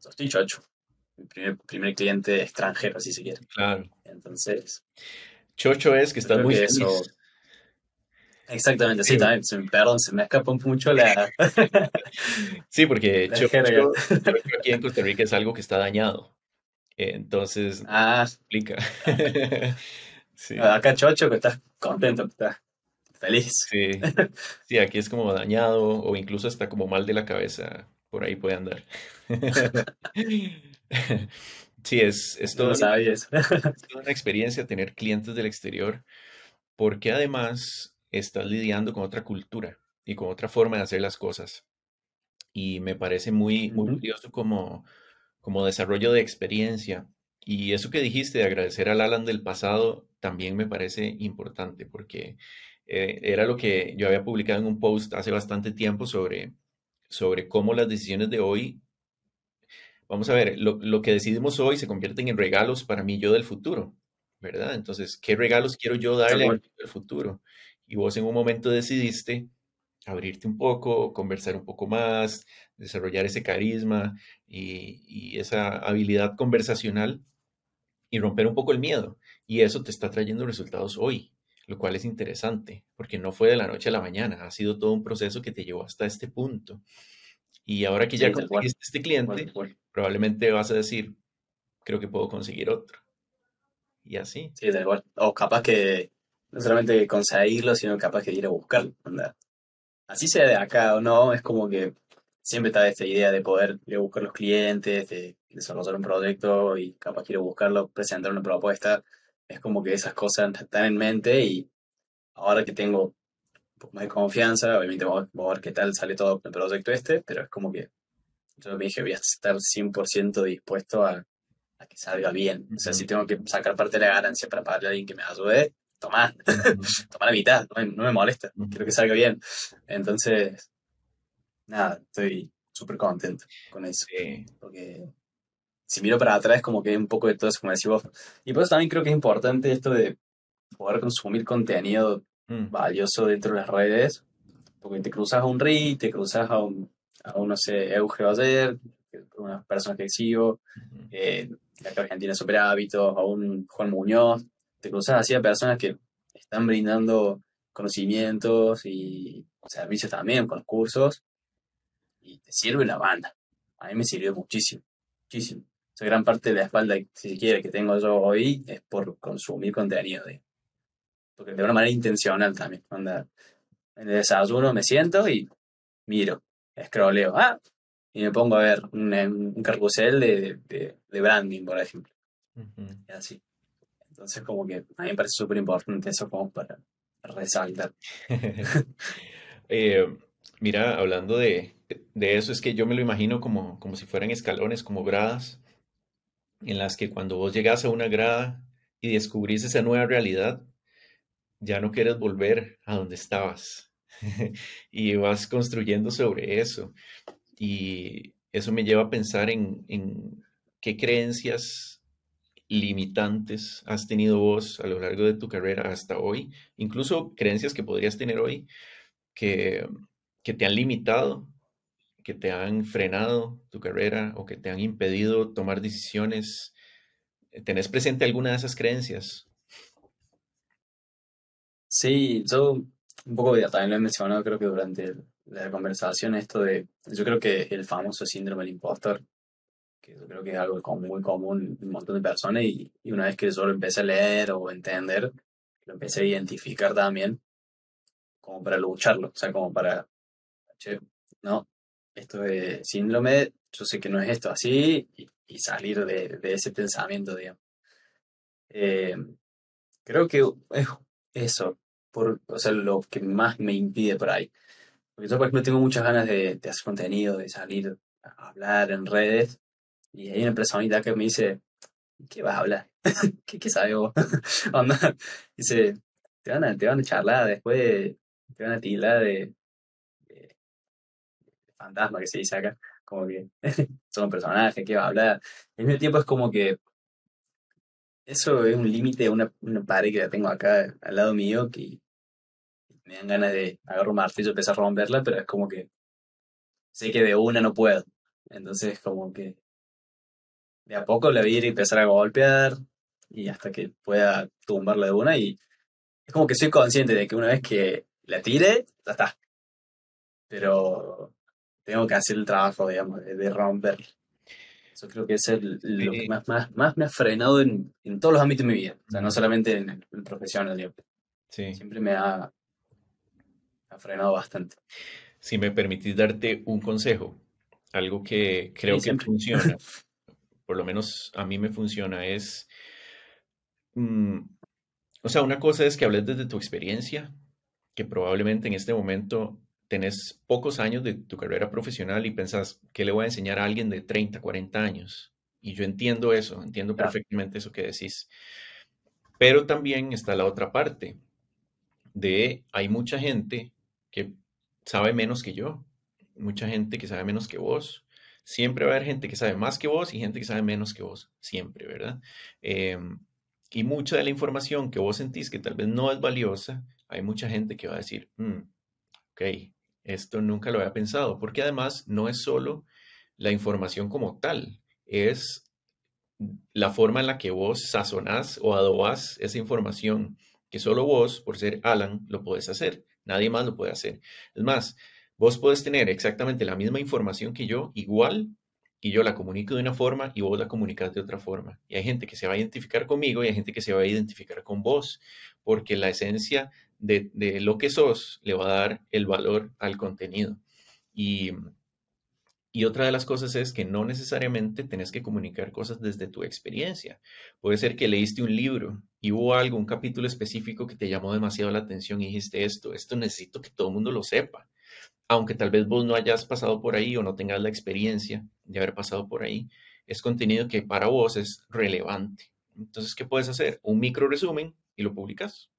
Estoy chocho, mi primer, primer cliente extranjero, si se quiere. Claro. Entonces. Chocho es que estás muy eso, Exactamente, sí, también, perdón, se me escapa mucho la... sí, porque chocho, aquí en Costa Rica es algo que está dañado. Entonces, ah, explica. sí. Acá Chocho, que estás contento, que estás feliz. Sí. sí, aquí es como dañado o incluso está como mal de la cabeza, por ahí puede andar. sí, es, es, todo, es toda una experiencia tener clientes del exterior, porque además estás lidiando con otra cultura y con otra forma de hacer las cosas. Y me parece muy, muy curioso como como desarrollo de experiencia. Y eso que dijiste de agradecer al Alan del pasado también me parece importante porque eh, era lo que yo había publicado en un post hace bastante tiempo sobre, sobre cómo las decisiones de hoy, vamos a ver, lo, que decidimos hoy se convierten en regalos para mí yo del futuro, ¿verdad? Entonces, ¿qué regalos quiero yo darle al futuro? Y vos en un momento decidiste abrirte un poco, conversar un poco más, desarrollar ese carisma y, esa habilidad conversacional y romper un poco el miedo. Y eso te está trayendo resultados hoy, lo cual es interesante, porque no fue de la noche a la mañana, ha sido todo un proceso que te llevó hasta este punto. Y ahora que ya conseguiste este cliente, probablemente vas a decir, creo que puedo conseguir otro. Y así. Sí, da igual. O capaz que no solamente conseguirlo, sino capaz que ir a buscarlo así sea de acá o no, es como que siempre está esta idea de poder ir a buscar los clientes, de desarrollar un proyecto y capaz quiero buscarlo, presentar una propuesta. Es como que esas cosas están en mente y ahora que tengo un poco más de confianza, obviamente vamos, a ver qué tal sale todo el proyecto este, pero es como que yo me dije voy a estar 100% dispuesto a, que salga bien. O sea, si tengo que sacar parte de la ganancia para pagarle a alguien que me ayude, tomá, tomá la mitad, no me, molesta, quiero que salga bien. Entonces, nada, estoy súper contento con eso. Porque si miro para atrás, como que hay un poco de todo eso, como decís vos. Y por eso también creo que es importante esto de poder consumir contenido mm. valioso dentro de las redes. Porque te cruzas a un RI, te cruzas a un, a un no sé, Euge Bayer, una persona que sigo, eh, acá Argentina Super Hábitos, a un Juan Muñoz, te cruzas así a personas que están brindando conocimientos y servicios también con los cursos y te sirve la banda. A mí me sirvió muchísimo, muchísimo. O gran parte de la espalda, si se quiere, que tengo yo hoy es por consumir contenido. De, porque de una manera intencional también. Cuando en el desayuno me siento y miro, escroleo. Ah, y me pongo a ver un, un carrusel de, de, de, branding, por ejemplo. Y así. Entonces, como que a mí me parece súper importante eso para resaltar. Eh, mira, hablando de, de, eso, es que yo me lo imagino como, como si fueran escalones, como gradas, en las que cuando vos llegas a una grada y descubrís esa nueva realidad, ya no quieres volver a donde estabas y vas construyendo sobre eso. Y eso me lleva a pensar en, en qué creencias limitantes has tenido vos a lo largo de tu carrera hasta hoy, incluso creencias que podrías tener hoy que, que te han limitado, que te han frenado tu carrera o que te han impedido tomar decisiones. ¿Tenés presente alguna de esas creencias? Sí, yo un poco también lo he mencionado creo que durante la conversación esto de, yo creo que el famoso síndrome del impostor, que yo creo que es algo muy común en un montón de personas y, y una vez que yo lo empecé a leer o entender, lo empecé a identificar también como para lucharlo, o sea, como para, che, no, esto de síndrome, yo sé que no es esto así y, y salir de, de, ese pensamiento, digamos. Eh, creo que es eso, por, o sea, lo que más me impide por ahí. Porque yo, por ejemplo, tengo muchas ganas de, de hacer contenido, de salir a hablar en redes, y hay una personita que me dice, ¿qué vas a hablar? ¿Qué, qué sabes vos? Dice, te van, a, te van a charlar después, te van a de, de, fantasma que se dice acá, como que son personajes, ¿qué va a hablar? Al mismo tiempo es como que eso es un límite, una, una pared que la tengo acá al lado mío que me dan ganas de agarrar un martillo y empezar a romperla, pero es como que sé que de una no puedo. Entonces, como que de a poco la voy a ir y empezar a golpear y hasta que pueda tumbarla de una. Y es como que soy consciente de que una vez que la tire, ya está. Pero tengo que hacer el trabajo, digamos, de, de romperla. Eso creo que es el, lo que más, más, más, me ha frenado en, en, todos los ámbitos de mi vida. O sea, no solamente en el, el profesional. Sí. Siempre me ha, ha, frenado bastante. Si me permitís darte un consejo, algo que creo sí, que funciona, por lo menos a mí me funciona, es... Mmm, o sea, una cosa es que hables desde tu experiencia, que probablemente en este momento tenés pocos años de tu carrera profesional y pensás, ¿qué le voy a enseñar a alguien de 30, 40 años? Y yo entiendo eso, entiendo claro. perfectamente eso que decís. Pero también está la otra parte de, hay mucha gente que sabe menos que yo, mucha gente que sabe menos que vos. Siempre va a haber gente que sabe más que vos y gente que sabe menos que vos, siempre, ¿verdad? Eh, y mucha de la información que vos sentís que tal vez no es valiosa, hay mucha gente que va a decir, mm, ok, esto nunca lo había pensado, porque además no es solo la información como tal, es la forma en la que vos sazonás o adobás esa información, que solo vos, por ser Alan, lo puedes hacer, nadie más lo puede hacer. Es más, vos puedes tener exactamente la misma información que yo, igual, y yo la comunico de una forma y vos la comunicas de otra forma. Y hay gente que se va a identificar conmigo y hay gente que se va a identificar con vos, porque la esencia de, de, lo que sos le va a dar el valor al contenido. Y, y, otra de las cosas es que no necesariamente tenés que comunicar cosas desde tu experiencia. Puede ser que leíste un libro y hubo algo, un capítulo específico que te llamó demasiado la atención y dijiste esto, esto necesito que todo el mundo lo sepa. Aunque tal vez vos no hayas pasado por ahí o no tengas la experiencia de haber pasado por ahí, es contenido que para vos es relevante. Entonces, ¿qué puedes hacer? Un micro resumen y lo publicas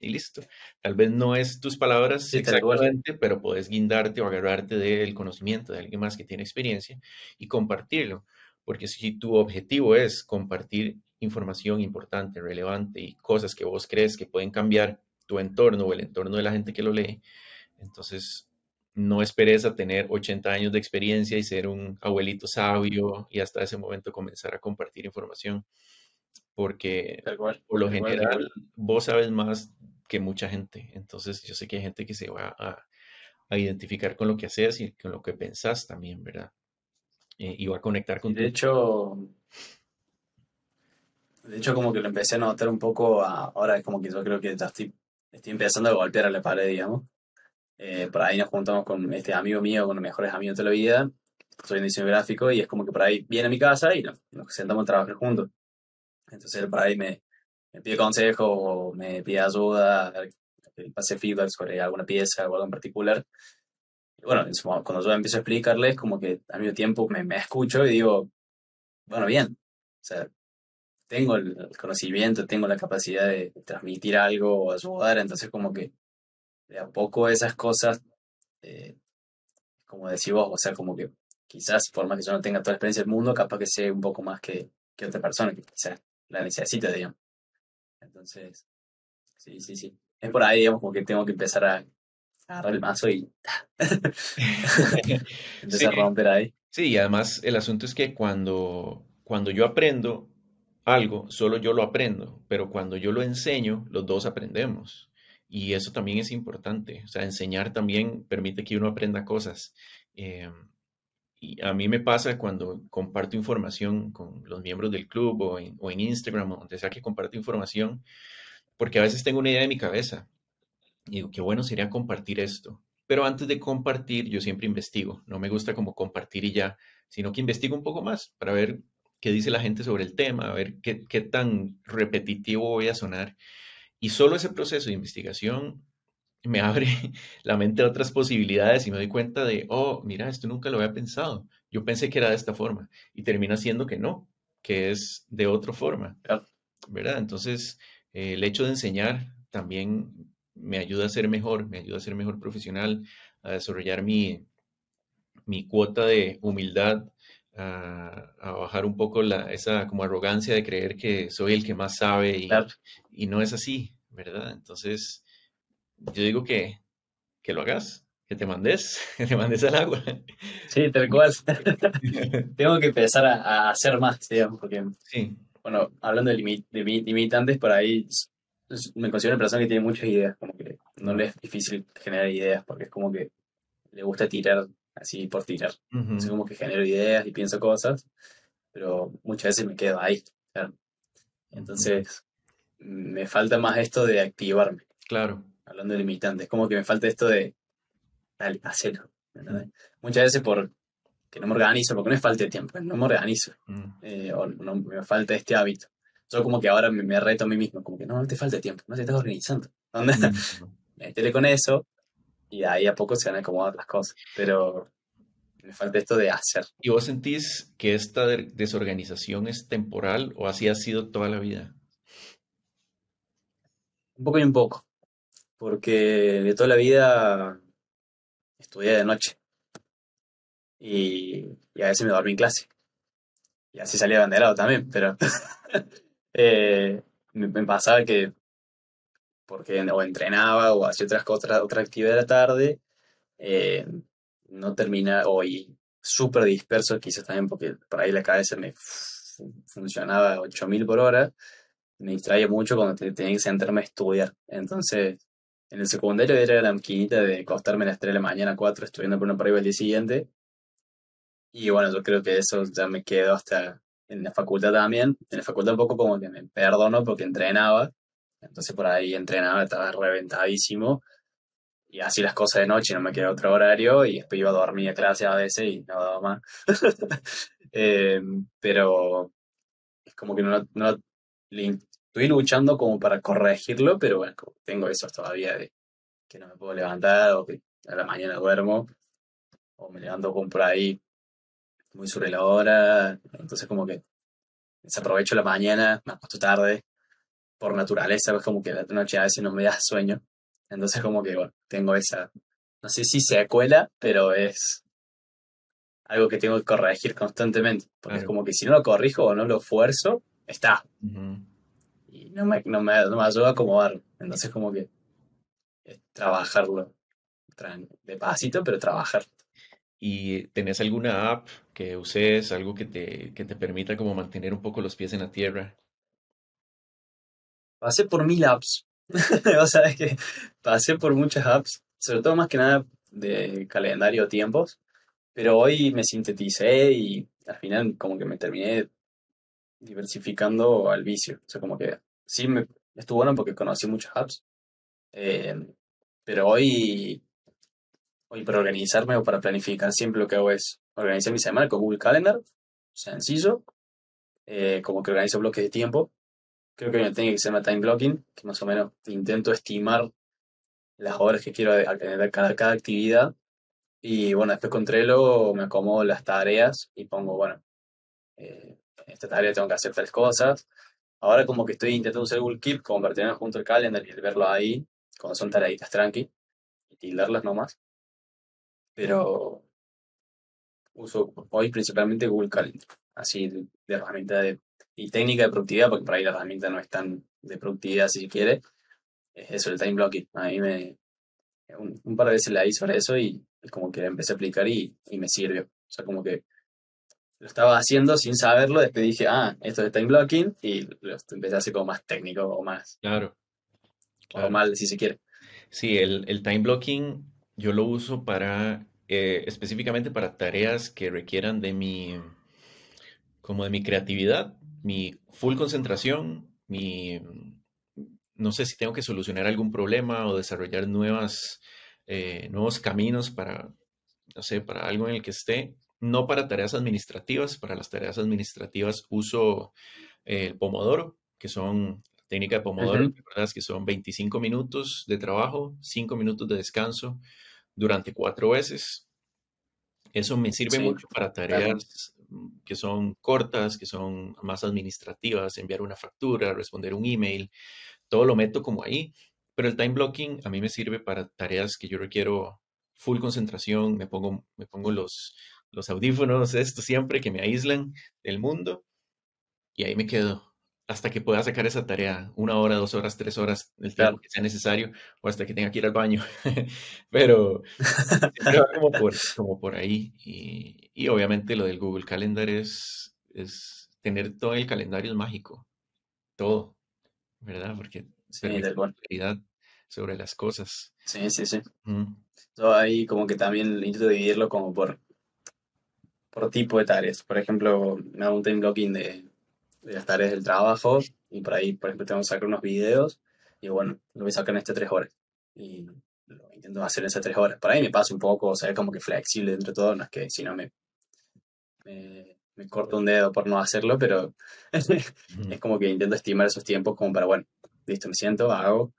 y listo. Tal vez no es tus palabras sí, exactamente, pero puedes guindarte o agarrarte del conocimiento de alguien más que tiene experiencia y compartirlo. Porque si tu objetivo es compartir información importante, relevante y cosas que vos crees que pueden cambiar tu entorno o el entorno de la gente que lo lee, entonces no esperes a tener 80 años de experiencia y ser un abuelito sabio y hasta ese momento comenzar a compartir información. Porque cual, por lo general cual. vos sabes más que mucha gente. Entonces yo sé que hay gente que se va a, a identificar con lo que haces y con lo que pensás también, ¿verdad? Eh, y va a conectar con... De hecho, de hecho como que lo empecé a notar un poco, a, ahora es como que yo creo que ya estoy, estoy empezando a golpear a la pared, digamos. Eh, por ahí nos juntamos con este amigo mío, con los mejores amigos de la vida, soy en diseño gráfico y es como que por ahí viene a mi casa y nos, nos sentamos a trabajar juntos. Entonces él por ahí me, me pide consejo o me pide ayuda, pase feedback sobre alguna pieza o algo en particular. Y bueno, cuando yo empiezo a explicarles, como que al mismo tiempo me, me escucho y digo, bueno, bien, o sea, tengo el conocimiento, tengo la capacidad de transmitir algo o ayudar, entonces como que de a poco esas cosas, eh, como decís vos, o sea, como que quizás por más que yo no tenga toda la experiencia del mundo, capaz que sé un poco más que, que otra persona que quizás la necesita, digamos. Entonces, sí, sí, sí. Es por ahí, digamos, como que tengo que empezar a agarrar el mazo y empezar a romper ahí. Sí, y además el asunto es que cuando, cuando yo aprendo algo, solo yo lo aprendo, pero cuando yo lo enseño, los dos aprendemos. Y eso también es importante. O sea, enseñar también permite que uno aprenda cosas. Eh, y a mí me pasa cuando comparto información con los miembros del club o en, o en Instagram o donde sea que comparto información, porque a veces tengo una idea en mi cabeza y digo, qué bueno sería compartir esto. Pero antes de compartir, yo siempre investigo. No me gusta como compartir y ya, sino que investigo un poco más para ver qué dice la gente sobre el tema, a ver qué, qué tan repetitivo voy a sonar. Y solo ese proceso de investigación me abre la mente a otras posibilidades y me doy cuenta de, oh, mira, esto nunca lo había pensado. Yo pensé que era de esta forma y termina siendo que no, que es de otra forma. ¿Verdad? Entonces, eh, el hecho de enseñar también me ayuda a ser mejor, me ayuda a ser mejor profesional, a desarrollar mi, mi cuota de humildad, a, bajar un poco la, esa como arrogancia de creer que soy el que más sabe y, y no es así, ¿verdad? Entonces, yo digo que, que lo hagas, que te mandes, que te mandes al agua. Sí, tal cual. Tengo que empezar a, hacer más, digamos, porque, sí. bueno, hablando de, de limitantes, por ahí me considero una persona que tiene muchas ideas, como que no le es difícil generar ideas, porque es como que le gusta tirar así por tirar. Es como que genero ideas y pienso cosas, pero muchas veces me quedo ahí. Entonces, me falta más esto de activarme. Claro. Hablando de limitantes, como que me falta esto de dale, hacerlo. Muchas veces por que no me organizo, porque no es falta de tiempo, no me organizo. Eh, o no, me falta este hábito. Yo como que ahora me, reto a mí mismo, como que no, no te falta tiempo, no te estás organizando. Métele con eso y ahí a poco se van a acomodar las cosas. Pero me falta esto de hacer. ¿Y vos sentís que esta desorganización es temporal o así ha sido toda la vida? Un poco y un poco. Porque de toda la vida estudié de noche. Y, a veces me dormí en clase. Y así salía banderado también, pero eh, me, pasaba que porque o entrenaba o hacía otras cosas, otra actividad de la tarde, eh, no termina, o súper disperso, quizás también porque por ahí la cabeza me funcionaba 8000 por hora, me distraía mucho cuando tenía que sentarme a estudiar. Entonces, en el secundario era la maquinita de acostarme a las 3 de la mañana, 4, estudiando por una prueba el día siguiente. Y bueno, yo creo que eso ya me quedó hasta en la facultad también. En la facultad un poco como que me perdono porque entrenaba. Entonces por ahí entrenaba, estaba reventadísimo. Y así las cosas de noche, no me quedaba otro horario y después iba a dormir a clase a veces y no daba más. Eh, pero es como que no, no, estoy luchando como para corregirlo, pero bueno, tengo eso todavía de que no me puedo levantar o que a la mañana duermo o me levanto con por ahí muy sobre la hora, entonces como que desaprovecho la mañana, me acuesto tarde, por naturaleza, es como que la noche a veces no me da sueño, entonces como que bueno, tengo esa, no sé si se acuela, pero es algo que tengo que corregir constantemente, porque es como que si no lo corrijo o no lo esfuerzo, está no me, no me, no me ayuda a acomodar. Entonces como que es trabajarlo de pasito, pero trabajar. ¿Y tenés alguna app que uses, algo que te, que te permita como mantener un poco los pies en la tierra? Pasé por mil apps. o sea, es que pasé por muchas apps, sobre todo más que nada de calendario tiempos, pero hoy me sinteticé y al final como que me terminé diversificando al vicio. O sea, como que sí me, estuvo bueno porque conocí muchas apps. Eh, pero hoy, hoy para organizarme o para planificar siempre lo que hago es organizar mi semana con Google Calendar, sencillo, eh, como que organizo bloques de tiempo. Creo que me tiene que ser una time blocking, que más o menos intento estimar las horas que quiero tener cada, cada actividad. Y bueno, después con Trello me acomodo las tareas y pongo, bueno, eh, esta tarea tengo que hacer tres cosas. Ahora como que estoy intentando usar Google Keep, tener junto al calendar y verlo ahí, cuando son tareitas tranqui, y leerlas nomás. Pero uso hoy principalmente Google Calendar, así de, herramienta de, y técnica de productividad, porque por ahí la herramienta no es tan de productividad si quiere. Es eso, el time blocking. A mí me, un, par de veces la hice sobre eso y, como que la empecé a aplicar y, y me sirvió. O sea, como que lo estaba haciendo sin saberlo, después dije, ah, esto es time blocking, y lo empecé a hacer como más técnico o más. Claro. O mal, si se quiere. Sí, el, el time blocking yo lo uso para eh, específicamente para tareas que requieran de mi, como de mi creatividad, mi full concentración, mi, no sé si tengo que solucionar algún problema o desarrollar nuevas, eh, nuevos caminos para, no sé, para algo en el que esté, no para tareas administrativas, para las tareas administrativas uso el Pomodoro, que son técnica de Pomodoro, uh que son 25 minutos de trabajo, 5 minutos de descanso, durante cuatro veces. Eso me sirve mucho para tareas que son cortas, que son más administrativas, enviar una factura, responder un email, todo lo meto como ahí. Pero el time blocking a mí me sirve para tareas que yo requiero full concentración, me pongo, me pongo los, los audífonos, esto siempre, que me aíslan del mundo, y ahí me quedo hasta que pueda sacar esa tarea, una hora, dos horas, tres horas, el tiempo que sea necesario, o hasta que tenga que ir al baño. pero, como, por, como por ahí. Y, y, obviamente lo del Google Calendar es, es tener todo el calendario es mágico, todo, ¿verdad? Porque sí, claridad sobre las cosas. Sí, sí, sí. Yo ahí como que también intento dividirlo como por, por tipo de tareas. Por ejemplo, me hago un time blocking de de las tareas del trabajo y por ahí, por ejemplo, tengo que sacar unos videos y bueno, lo voy a sacar en estas tres horas y lo intento hacer en esas tres horas. Por ahí me pasa un poco, o sea, es como que flexible dentro de todo, no es que si no me, me, corto un dedo por no hacerlo, pero es como que intento estimar esos tiempos como para, bueno, listo, me siento, hago,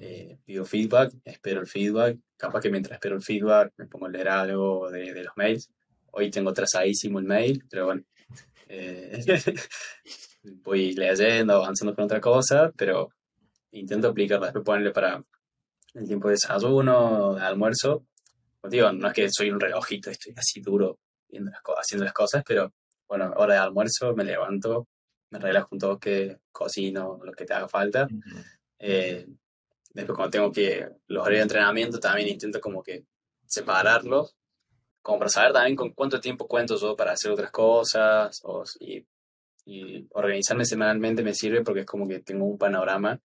eh, pido feedback, espero el feedback, capaz que mientras espero el feedback me pongo a leer algo de, de los mails. Hoy tengo trazadísimo el mail, pero bueno, eh, voy leyendo, avanzando con otra cosa, pero intento aplicarla, después ponerle para el tiempo de desayuno, de almuerzo. digo, no es que soy un relojito, estoy así duro viendo las haciendo las cosas, pero bueno, hora de almuerzo, me levanto, me relajo un toque, cocino, lo que te haga falta. Eh, después cuando tengo que, los horarios de entrenamiento también intento como que separarlos como para saber también con cuánto tiempo cuento yo para hacer otras cosas o, y, organizarme semanalmente me sirve porque es como que tengo un panorama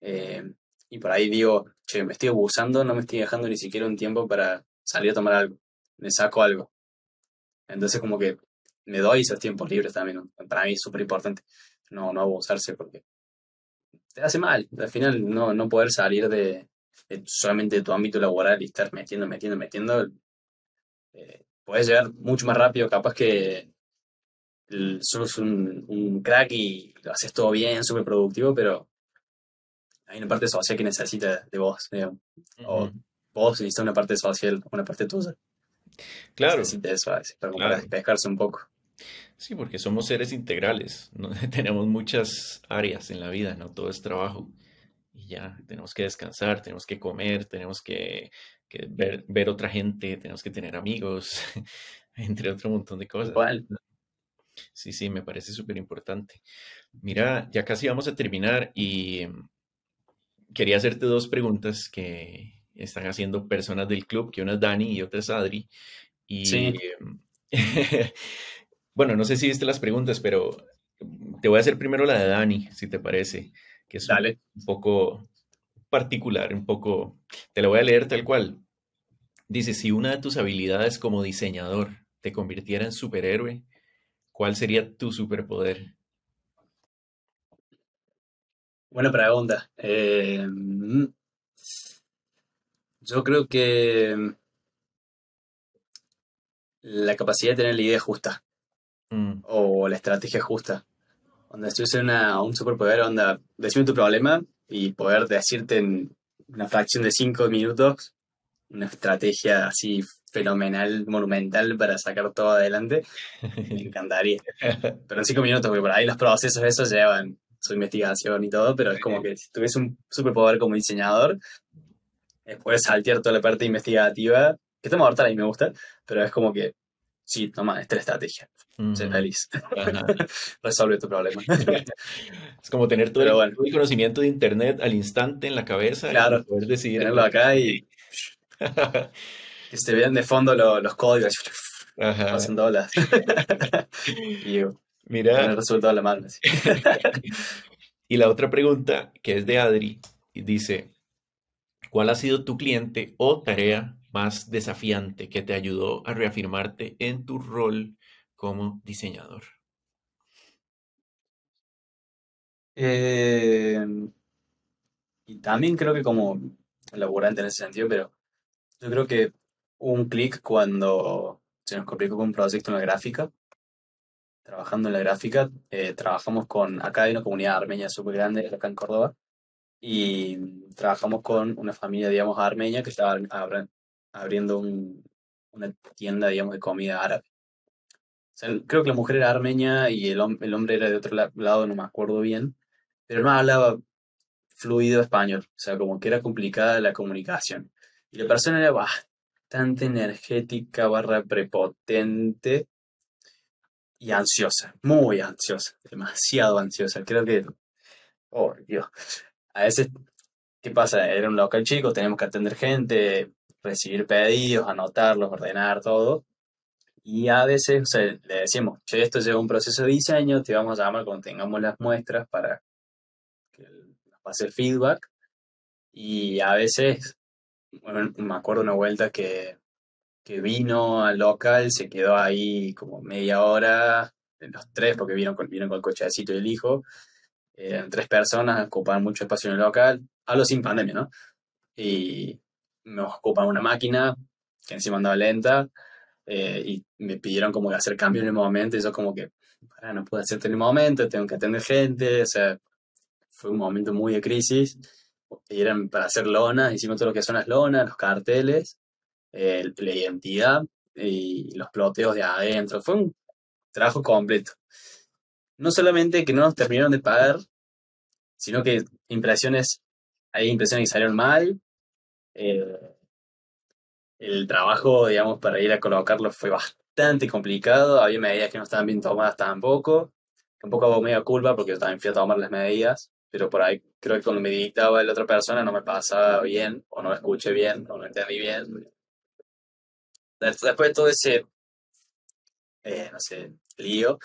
eh, y por ahí digo, che, me estoy abusando, no me estoy dejando ni siquiera un tiempo para salir a tomar algo, me saco algo. Entonces como que me doy esos tiempos libres también, para mí es súper importante no, no abusarse porque te hace mal, al final no, no poder salir de, de solamente de tu ámbito laboral y estar metiendo, metiendo, metiendo, eh, puedes llegar mucho más rápido, capaz que sos un, un crack y lo haces todo bien, súper productivo, pero hay una parte social que necesita de vos, O vos necesitas una parte social, una parte tuya. Claro. Necesita eso para despejarse un poco. Sí, porque somos seres integrales, ¿no? tenemos muchas áreas en la vida, no todo es trabajo. Y ya, tenemos que descansar, tenemos que comer, tenemos que que ver, ver otra gente, tenemos que tener amigos, entre otro montón de cosas. Sí, sí, me parece súper importante. Mira, ya casi vamos a terminar y em, quería hacerte dos preguntas que están haciendo personas del club, que una es Dani y otra es Adri. Y sí. Em, bueno, no sé si viste las preguntas, pero te voy a hacer primero la de Dani, si te parece, que es un poco particular, un poco, te lo voy a leer tal cual. Dice, si una de tus habilidades como diseñador te convirtiera en superhéroe, ¿cuál sería tu superpoder? Buena pregunta. Em, yo creo que la capacidad de tener la idea justa Mm, o la estrategia justa. Si yo una, un superpoder, onda, decime tu problema y poder decirte en una fracción de cinco minutos una estrategia así fenomenal, monumental para sacar todo adelante, me encantaría. Pero en cinco minutos, porque por ahí los procesos esos llevan su investigación y todo, pero es como que si tuviese un superpoder como diseñador, puedes saltear toda la parte investigativa, que está mortal y me gusta, pero es como que, sí, toma, esta es la estrategia. Sé mm, feliz. ajá. Resuelve tu problema. Es como tener todo el, Pero bueno. todo el conocimiento de internet al instante en la cabeza Claro. y poder decidir. Tenerlo acá y que se vean de fondo lo- los códigos Ajá. pasando las. y yo, Mira, resuelto a la mano. y la otra pregunta, que es de Adri, dice, ¿cuál ha sido tu cliente o tarea más desafiante que te ayudó a reafirmarte en tu rol como diseñador? Eh, y también creo que como laburante en ese sentido, pero yo creo que un clic cuando se nos complicó con un proyecto en la gráfica. Trabajando en la gráfica, eh, trabajamos con, acá hay una comunidad armenia súper grande, acá en Córdoba, y trabajamos con una familia, digamos, armenia que estaba abriendo un- una tienda, digamos, de comida árabe. O sea, creo que la mujer era armenia y el, el hombre era de otro la- lado, no me acuerdo bien, pero no hablaba fluido español, o sea, como que era complicada la comunicación. Y la persona era bastante energética, barra prepotente y ansiosa, muy ansiosa, demasiado ansiosa. Creo que, oh Dios, a veces, ¿qué pasa? Era un local chico, tenemos que atender gente, recibir pedidos, anotarlos, ordenar todo. Y a veces, o sea, le decimos, che, esto lleva un proceso de diseño, te vamos a llamar cuando tengamos las muestras para que nos pase el feedback. Y a veces, bueno, me acuerdo una vuelta que, que vino al local, se quedó ahí como media hora, los tres, porque vino vino con el cochecito y el hijo. Eran tres personas, ocupaban mucho espacio en el local, hablo sin pandemia, ¿no? Y nos ocupan una máquina que encima andaba lenta eh, y me pidieron como que hacer cambios en el momento y yo como que, "Pará, no puedo hacerte en el momento, tengo que atender gente, o sea, fue un momento muy de crisis. Y eran para hacer lonas, hicimos todo lo que son las lonas, los carteles, eh, la identidad y los ploteos de adentro. Fue un trabajo completo. No solamente que no nos terminaron de pagar, sino que impresiones, hay impresiones que salieron mal. eh, el trabajo, digamos, para ir a colocarlo fue bastante complicado. Había medidas que no estaban bien tomadas tampoco. Un poco hago media culpa porque yo también fui a tomar las medidas, pero por ahí creo que cuando me dictaba la otra persona no me pasaba bien, o no escuché bien, o no entendí bien. Des- Después de todo ese, eh, no sé, lío,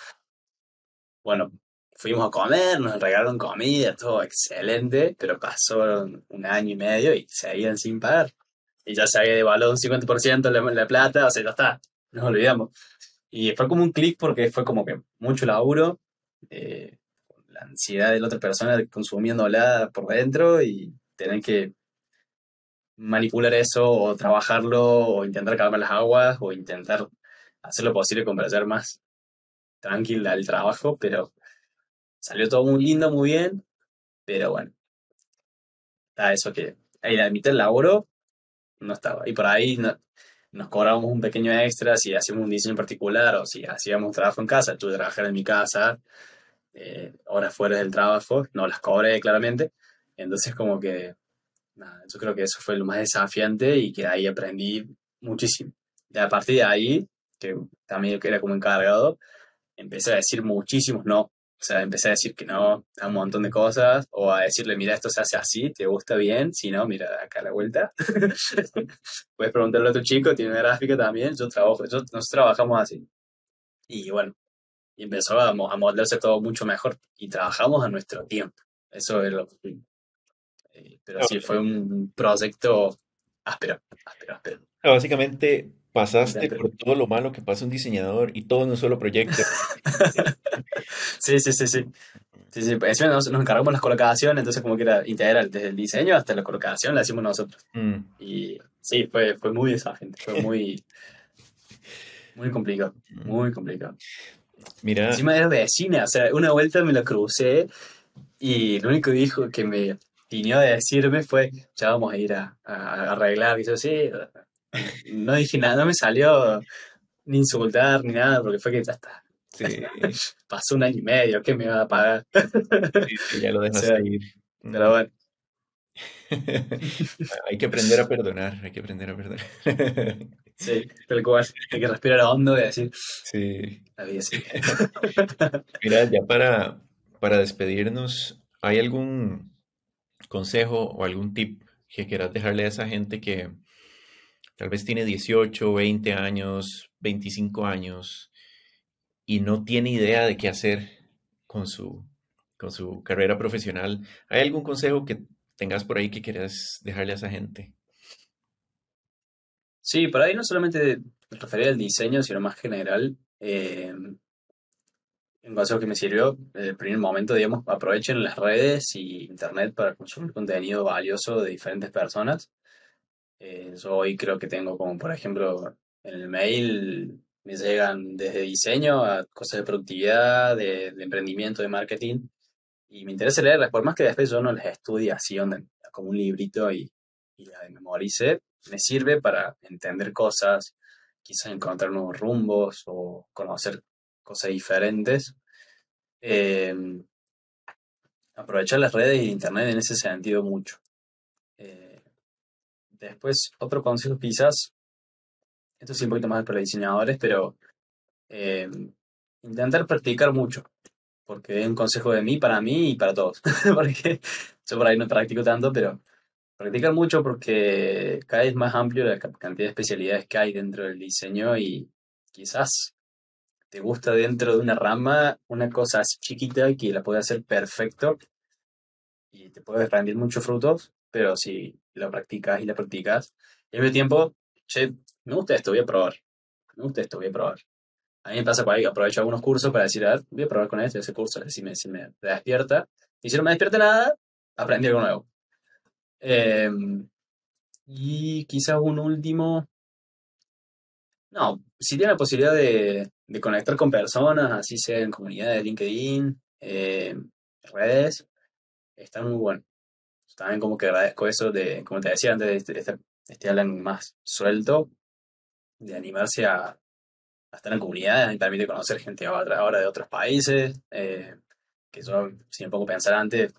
bueno, fuimos a comer, nos regalaron comida, todo excelente, pero pasó un año y medio y seguían sin pagar. Y ya se había devaluado un 50% la, la plata, o sea, ya está, nos olvidamos. Y fue como un clic porque fue como que mucho laburo, eh, la ansiedad de la otra persona consumiéndola por dentro y tener que manipular eso o trabajarlo o intentar calmar las aguas o intentar hacer lo posible con hacer más tranquila el trabajo, pero salió todo muy lindo, muy bien, pero bueno, está eso que ahí la mitad del laburo no estaba. Y por ahí no- nos cobrábamos un pequeño extra si hacíamos un diseño particular o si hacíamos trabajo en casa. Tuve que trabajar en mi casa, eh, horas fuera del trabajo, no las cobré claramente. Entonces como que, nada, yo creo que eso fue lo más desafiante y que ahí aprendí muchísimo. Y a partir de ahí, que también yo era como encargado, empecé a decir muchísimos no. O sea, empecé a decir que no a un montón de cosas, o a decirle, mira, esto se hace así, ¿te gusta bien? Si no, mira, acá a la vuelta. Puedes preguntarle a tu chico, tiene una gráfica también, yo trabajo, yo, nosotros trabajamos así. Y bueno, empezó a, a moldearse todo mucho mejor, y trabajamos a nuestro tiempo. Eso es lo eh, Pero sí, fue un proyecto áspero, áspero, áspero. Básicamente pasaste por todo lo malo que pasa un diseñador y todo en un solo proyecto. Sí, sí, sí, sí. Sí, sí. Encima nos, nos encargamos las colocaciones, entonces como que era integral, desde el diseño hasta la colocación la hicimos nosotros. Mm. Y sí, fue, fue muy desafiante, fue muy... Muy complicado, muy complicado. Mira, Encima era de cine, o sea, una vuelta me lo crucé y lo único que dijo que me vino a decirme fue, ya vamos a ir a, a arreglar, y yo sí, no dije nada, no me salió ni insultar ni nada, porque fue que ya está, sí, pasó un año y medio, ¿qué me va a pagar? sí, sí, ya lo O dejaste sea, ir. Pero bueno, Hay que aprender a perdonar, hay que aprender a perdonar. sí, tal cual, hay que respirar hondo y decir, Sí. la vida sigue. Mira, ya para, para despedirnos, ¿hay algún consejo o algún tip que quieras dejarle a esa gente que tal vez tiene 18, 20 años, 25 años y no tiene idea de qué hacer con su, con su carrera profesional? ¿Hay algún consejo que tengas por ahí que quieras dejarle a esa gente? Sí, por ahí no solamente referir al diseño, sino más general. eh, un consejo que me sirvió en el primer momento, digamos, aprovechen las redes y internet para consumir contenido valioso de diferentes personas. Eh, yo hoy creo que tengo como, por ejemplo, en el mail me llegan desde diseño a cosas de productividad, de, de emprendimiento, de marketing, y me interesa leerlas, por más que después yo no las estudie así, como un librito y, y las memorice, me sirve para entender cosas, quizás encontrar nuevos rumbos o conocer cosas diferentes. Eh, aprovechar las redes y internet en ese sentido mucho. Eh, después, otro consejo quizás, esto sí un poquito más para diseñadores, pero eh, intentar practicar mucho, porque es un consejo de mí, para mí y para todos, porque yo por ahí no practico tanto, pero practicar mucho porque cada vez más amplio la ca- cantidad de especialidades que hay dentro del diseño y quizás te gusta dentro de una rama una cosa así chiquita que la puede hacer perfecto y te puede rendir muchos frutos, pero si lo practicas y la practicas, y al mismo tiempo, che, me gusta esto, voy a probar, me gusta esto, voy a probar. A mí me pasa por ahí, aprovecho algunos cursos para decir, a ver, voy a probar con este, ese curso, si me, si me despierta. Y si no me despierta nada, aprendí algo nuevo. Em, y quizás un último, no, si tiene la posibilidad de, de conectar con personas, así sea en comunidades de LinkedIn, eh, redes, está muy bueno. También como que agradezco eso de, como te decía antes, este, este, este más suelto, de animarse a, a estar en comunidades, me permite conocer gente ahora, de otros países, eh, que yo, si me pongo a pensar antes,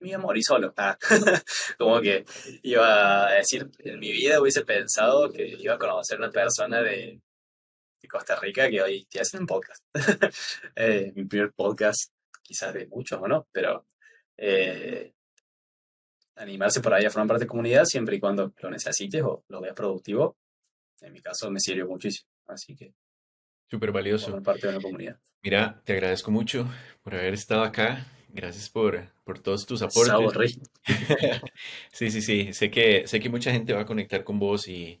me morí solo. Ah, como que iba a decir, en mi vida hubiese pensado que iba a conocer una persona de, de Costa Rica que hoy te hace un podcast. Eh, mi primer podcast, quizás de muchos o no, pero eh, animarse por ahí a formar parte de comunidad siempre y cuando lo necesites o lo veas productivo. En mi caso me sirvió muchísimo, así que Súper valioso. formar parte de una comunidad. Mira, te agradezco mucho por haber estado acá. Gracias por, por todos tus aportes. aburrí. Sí, sí, sí. Sé que, sé que mucha gente va a conectar con vos y,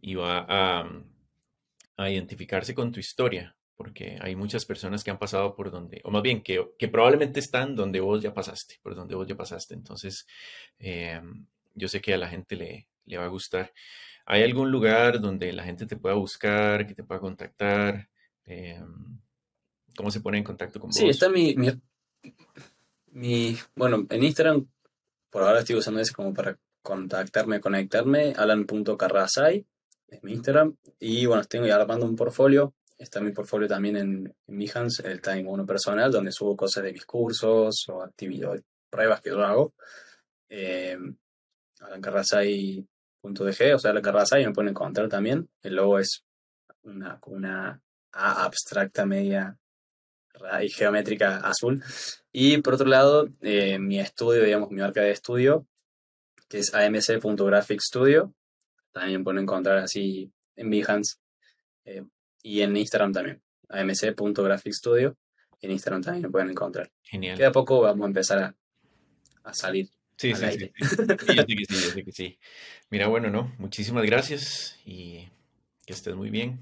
y va a, a identificarse con tu historia, porque hay muchas personas que han pasado por donde, o más bien que, que probablemente están donde vos ya pasaste, por donde vos ya pasaste. Entonces, eh, yo sé que a la gente le, le va a gustar. ¿Hay algún lugar donde la gente te pueda buscar, que te pueda contactar? Eh, ¿cómo se pone en contacto con Sí, vos? está mi, mi, mi- bueno, en Instagram, por ahora estoy usando ese como para contactarme, conectarme, alan.carrasay, es mi Instagram, y bueno, estoy armando un portfolio, está mi portfolio también en, en Behance, el Time Uno personal, donde subo cosas de mis cursos o actividades, pruebas que yo hago, eh, alancarrasay.dg, o sea, Alan Carrasay, me pueden encontrar también, el logo es una, una abstracta media y geométrica azul. Y por otro lado, eh, mi estudio, digamos, mi marca de estudio, que es amc.graphic studio, también pueden encontrar así en Behance eh, y en Instagram también, amc.graphic studio, en Instagram también lo pueden encontrar. Genial. Que a poco vamos a empezar a, a salir Sí, sí, sí, sí. Yo sé que sí, yo sé que sí. Mira, bueno, no, muchísimas gracias y que estés muy bien.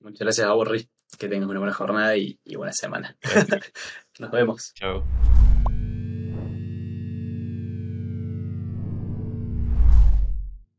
Muchas gracias a Borri, que tengas una buena jornada y, y buena semana. Nos vemos. Chao.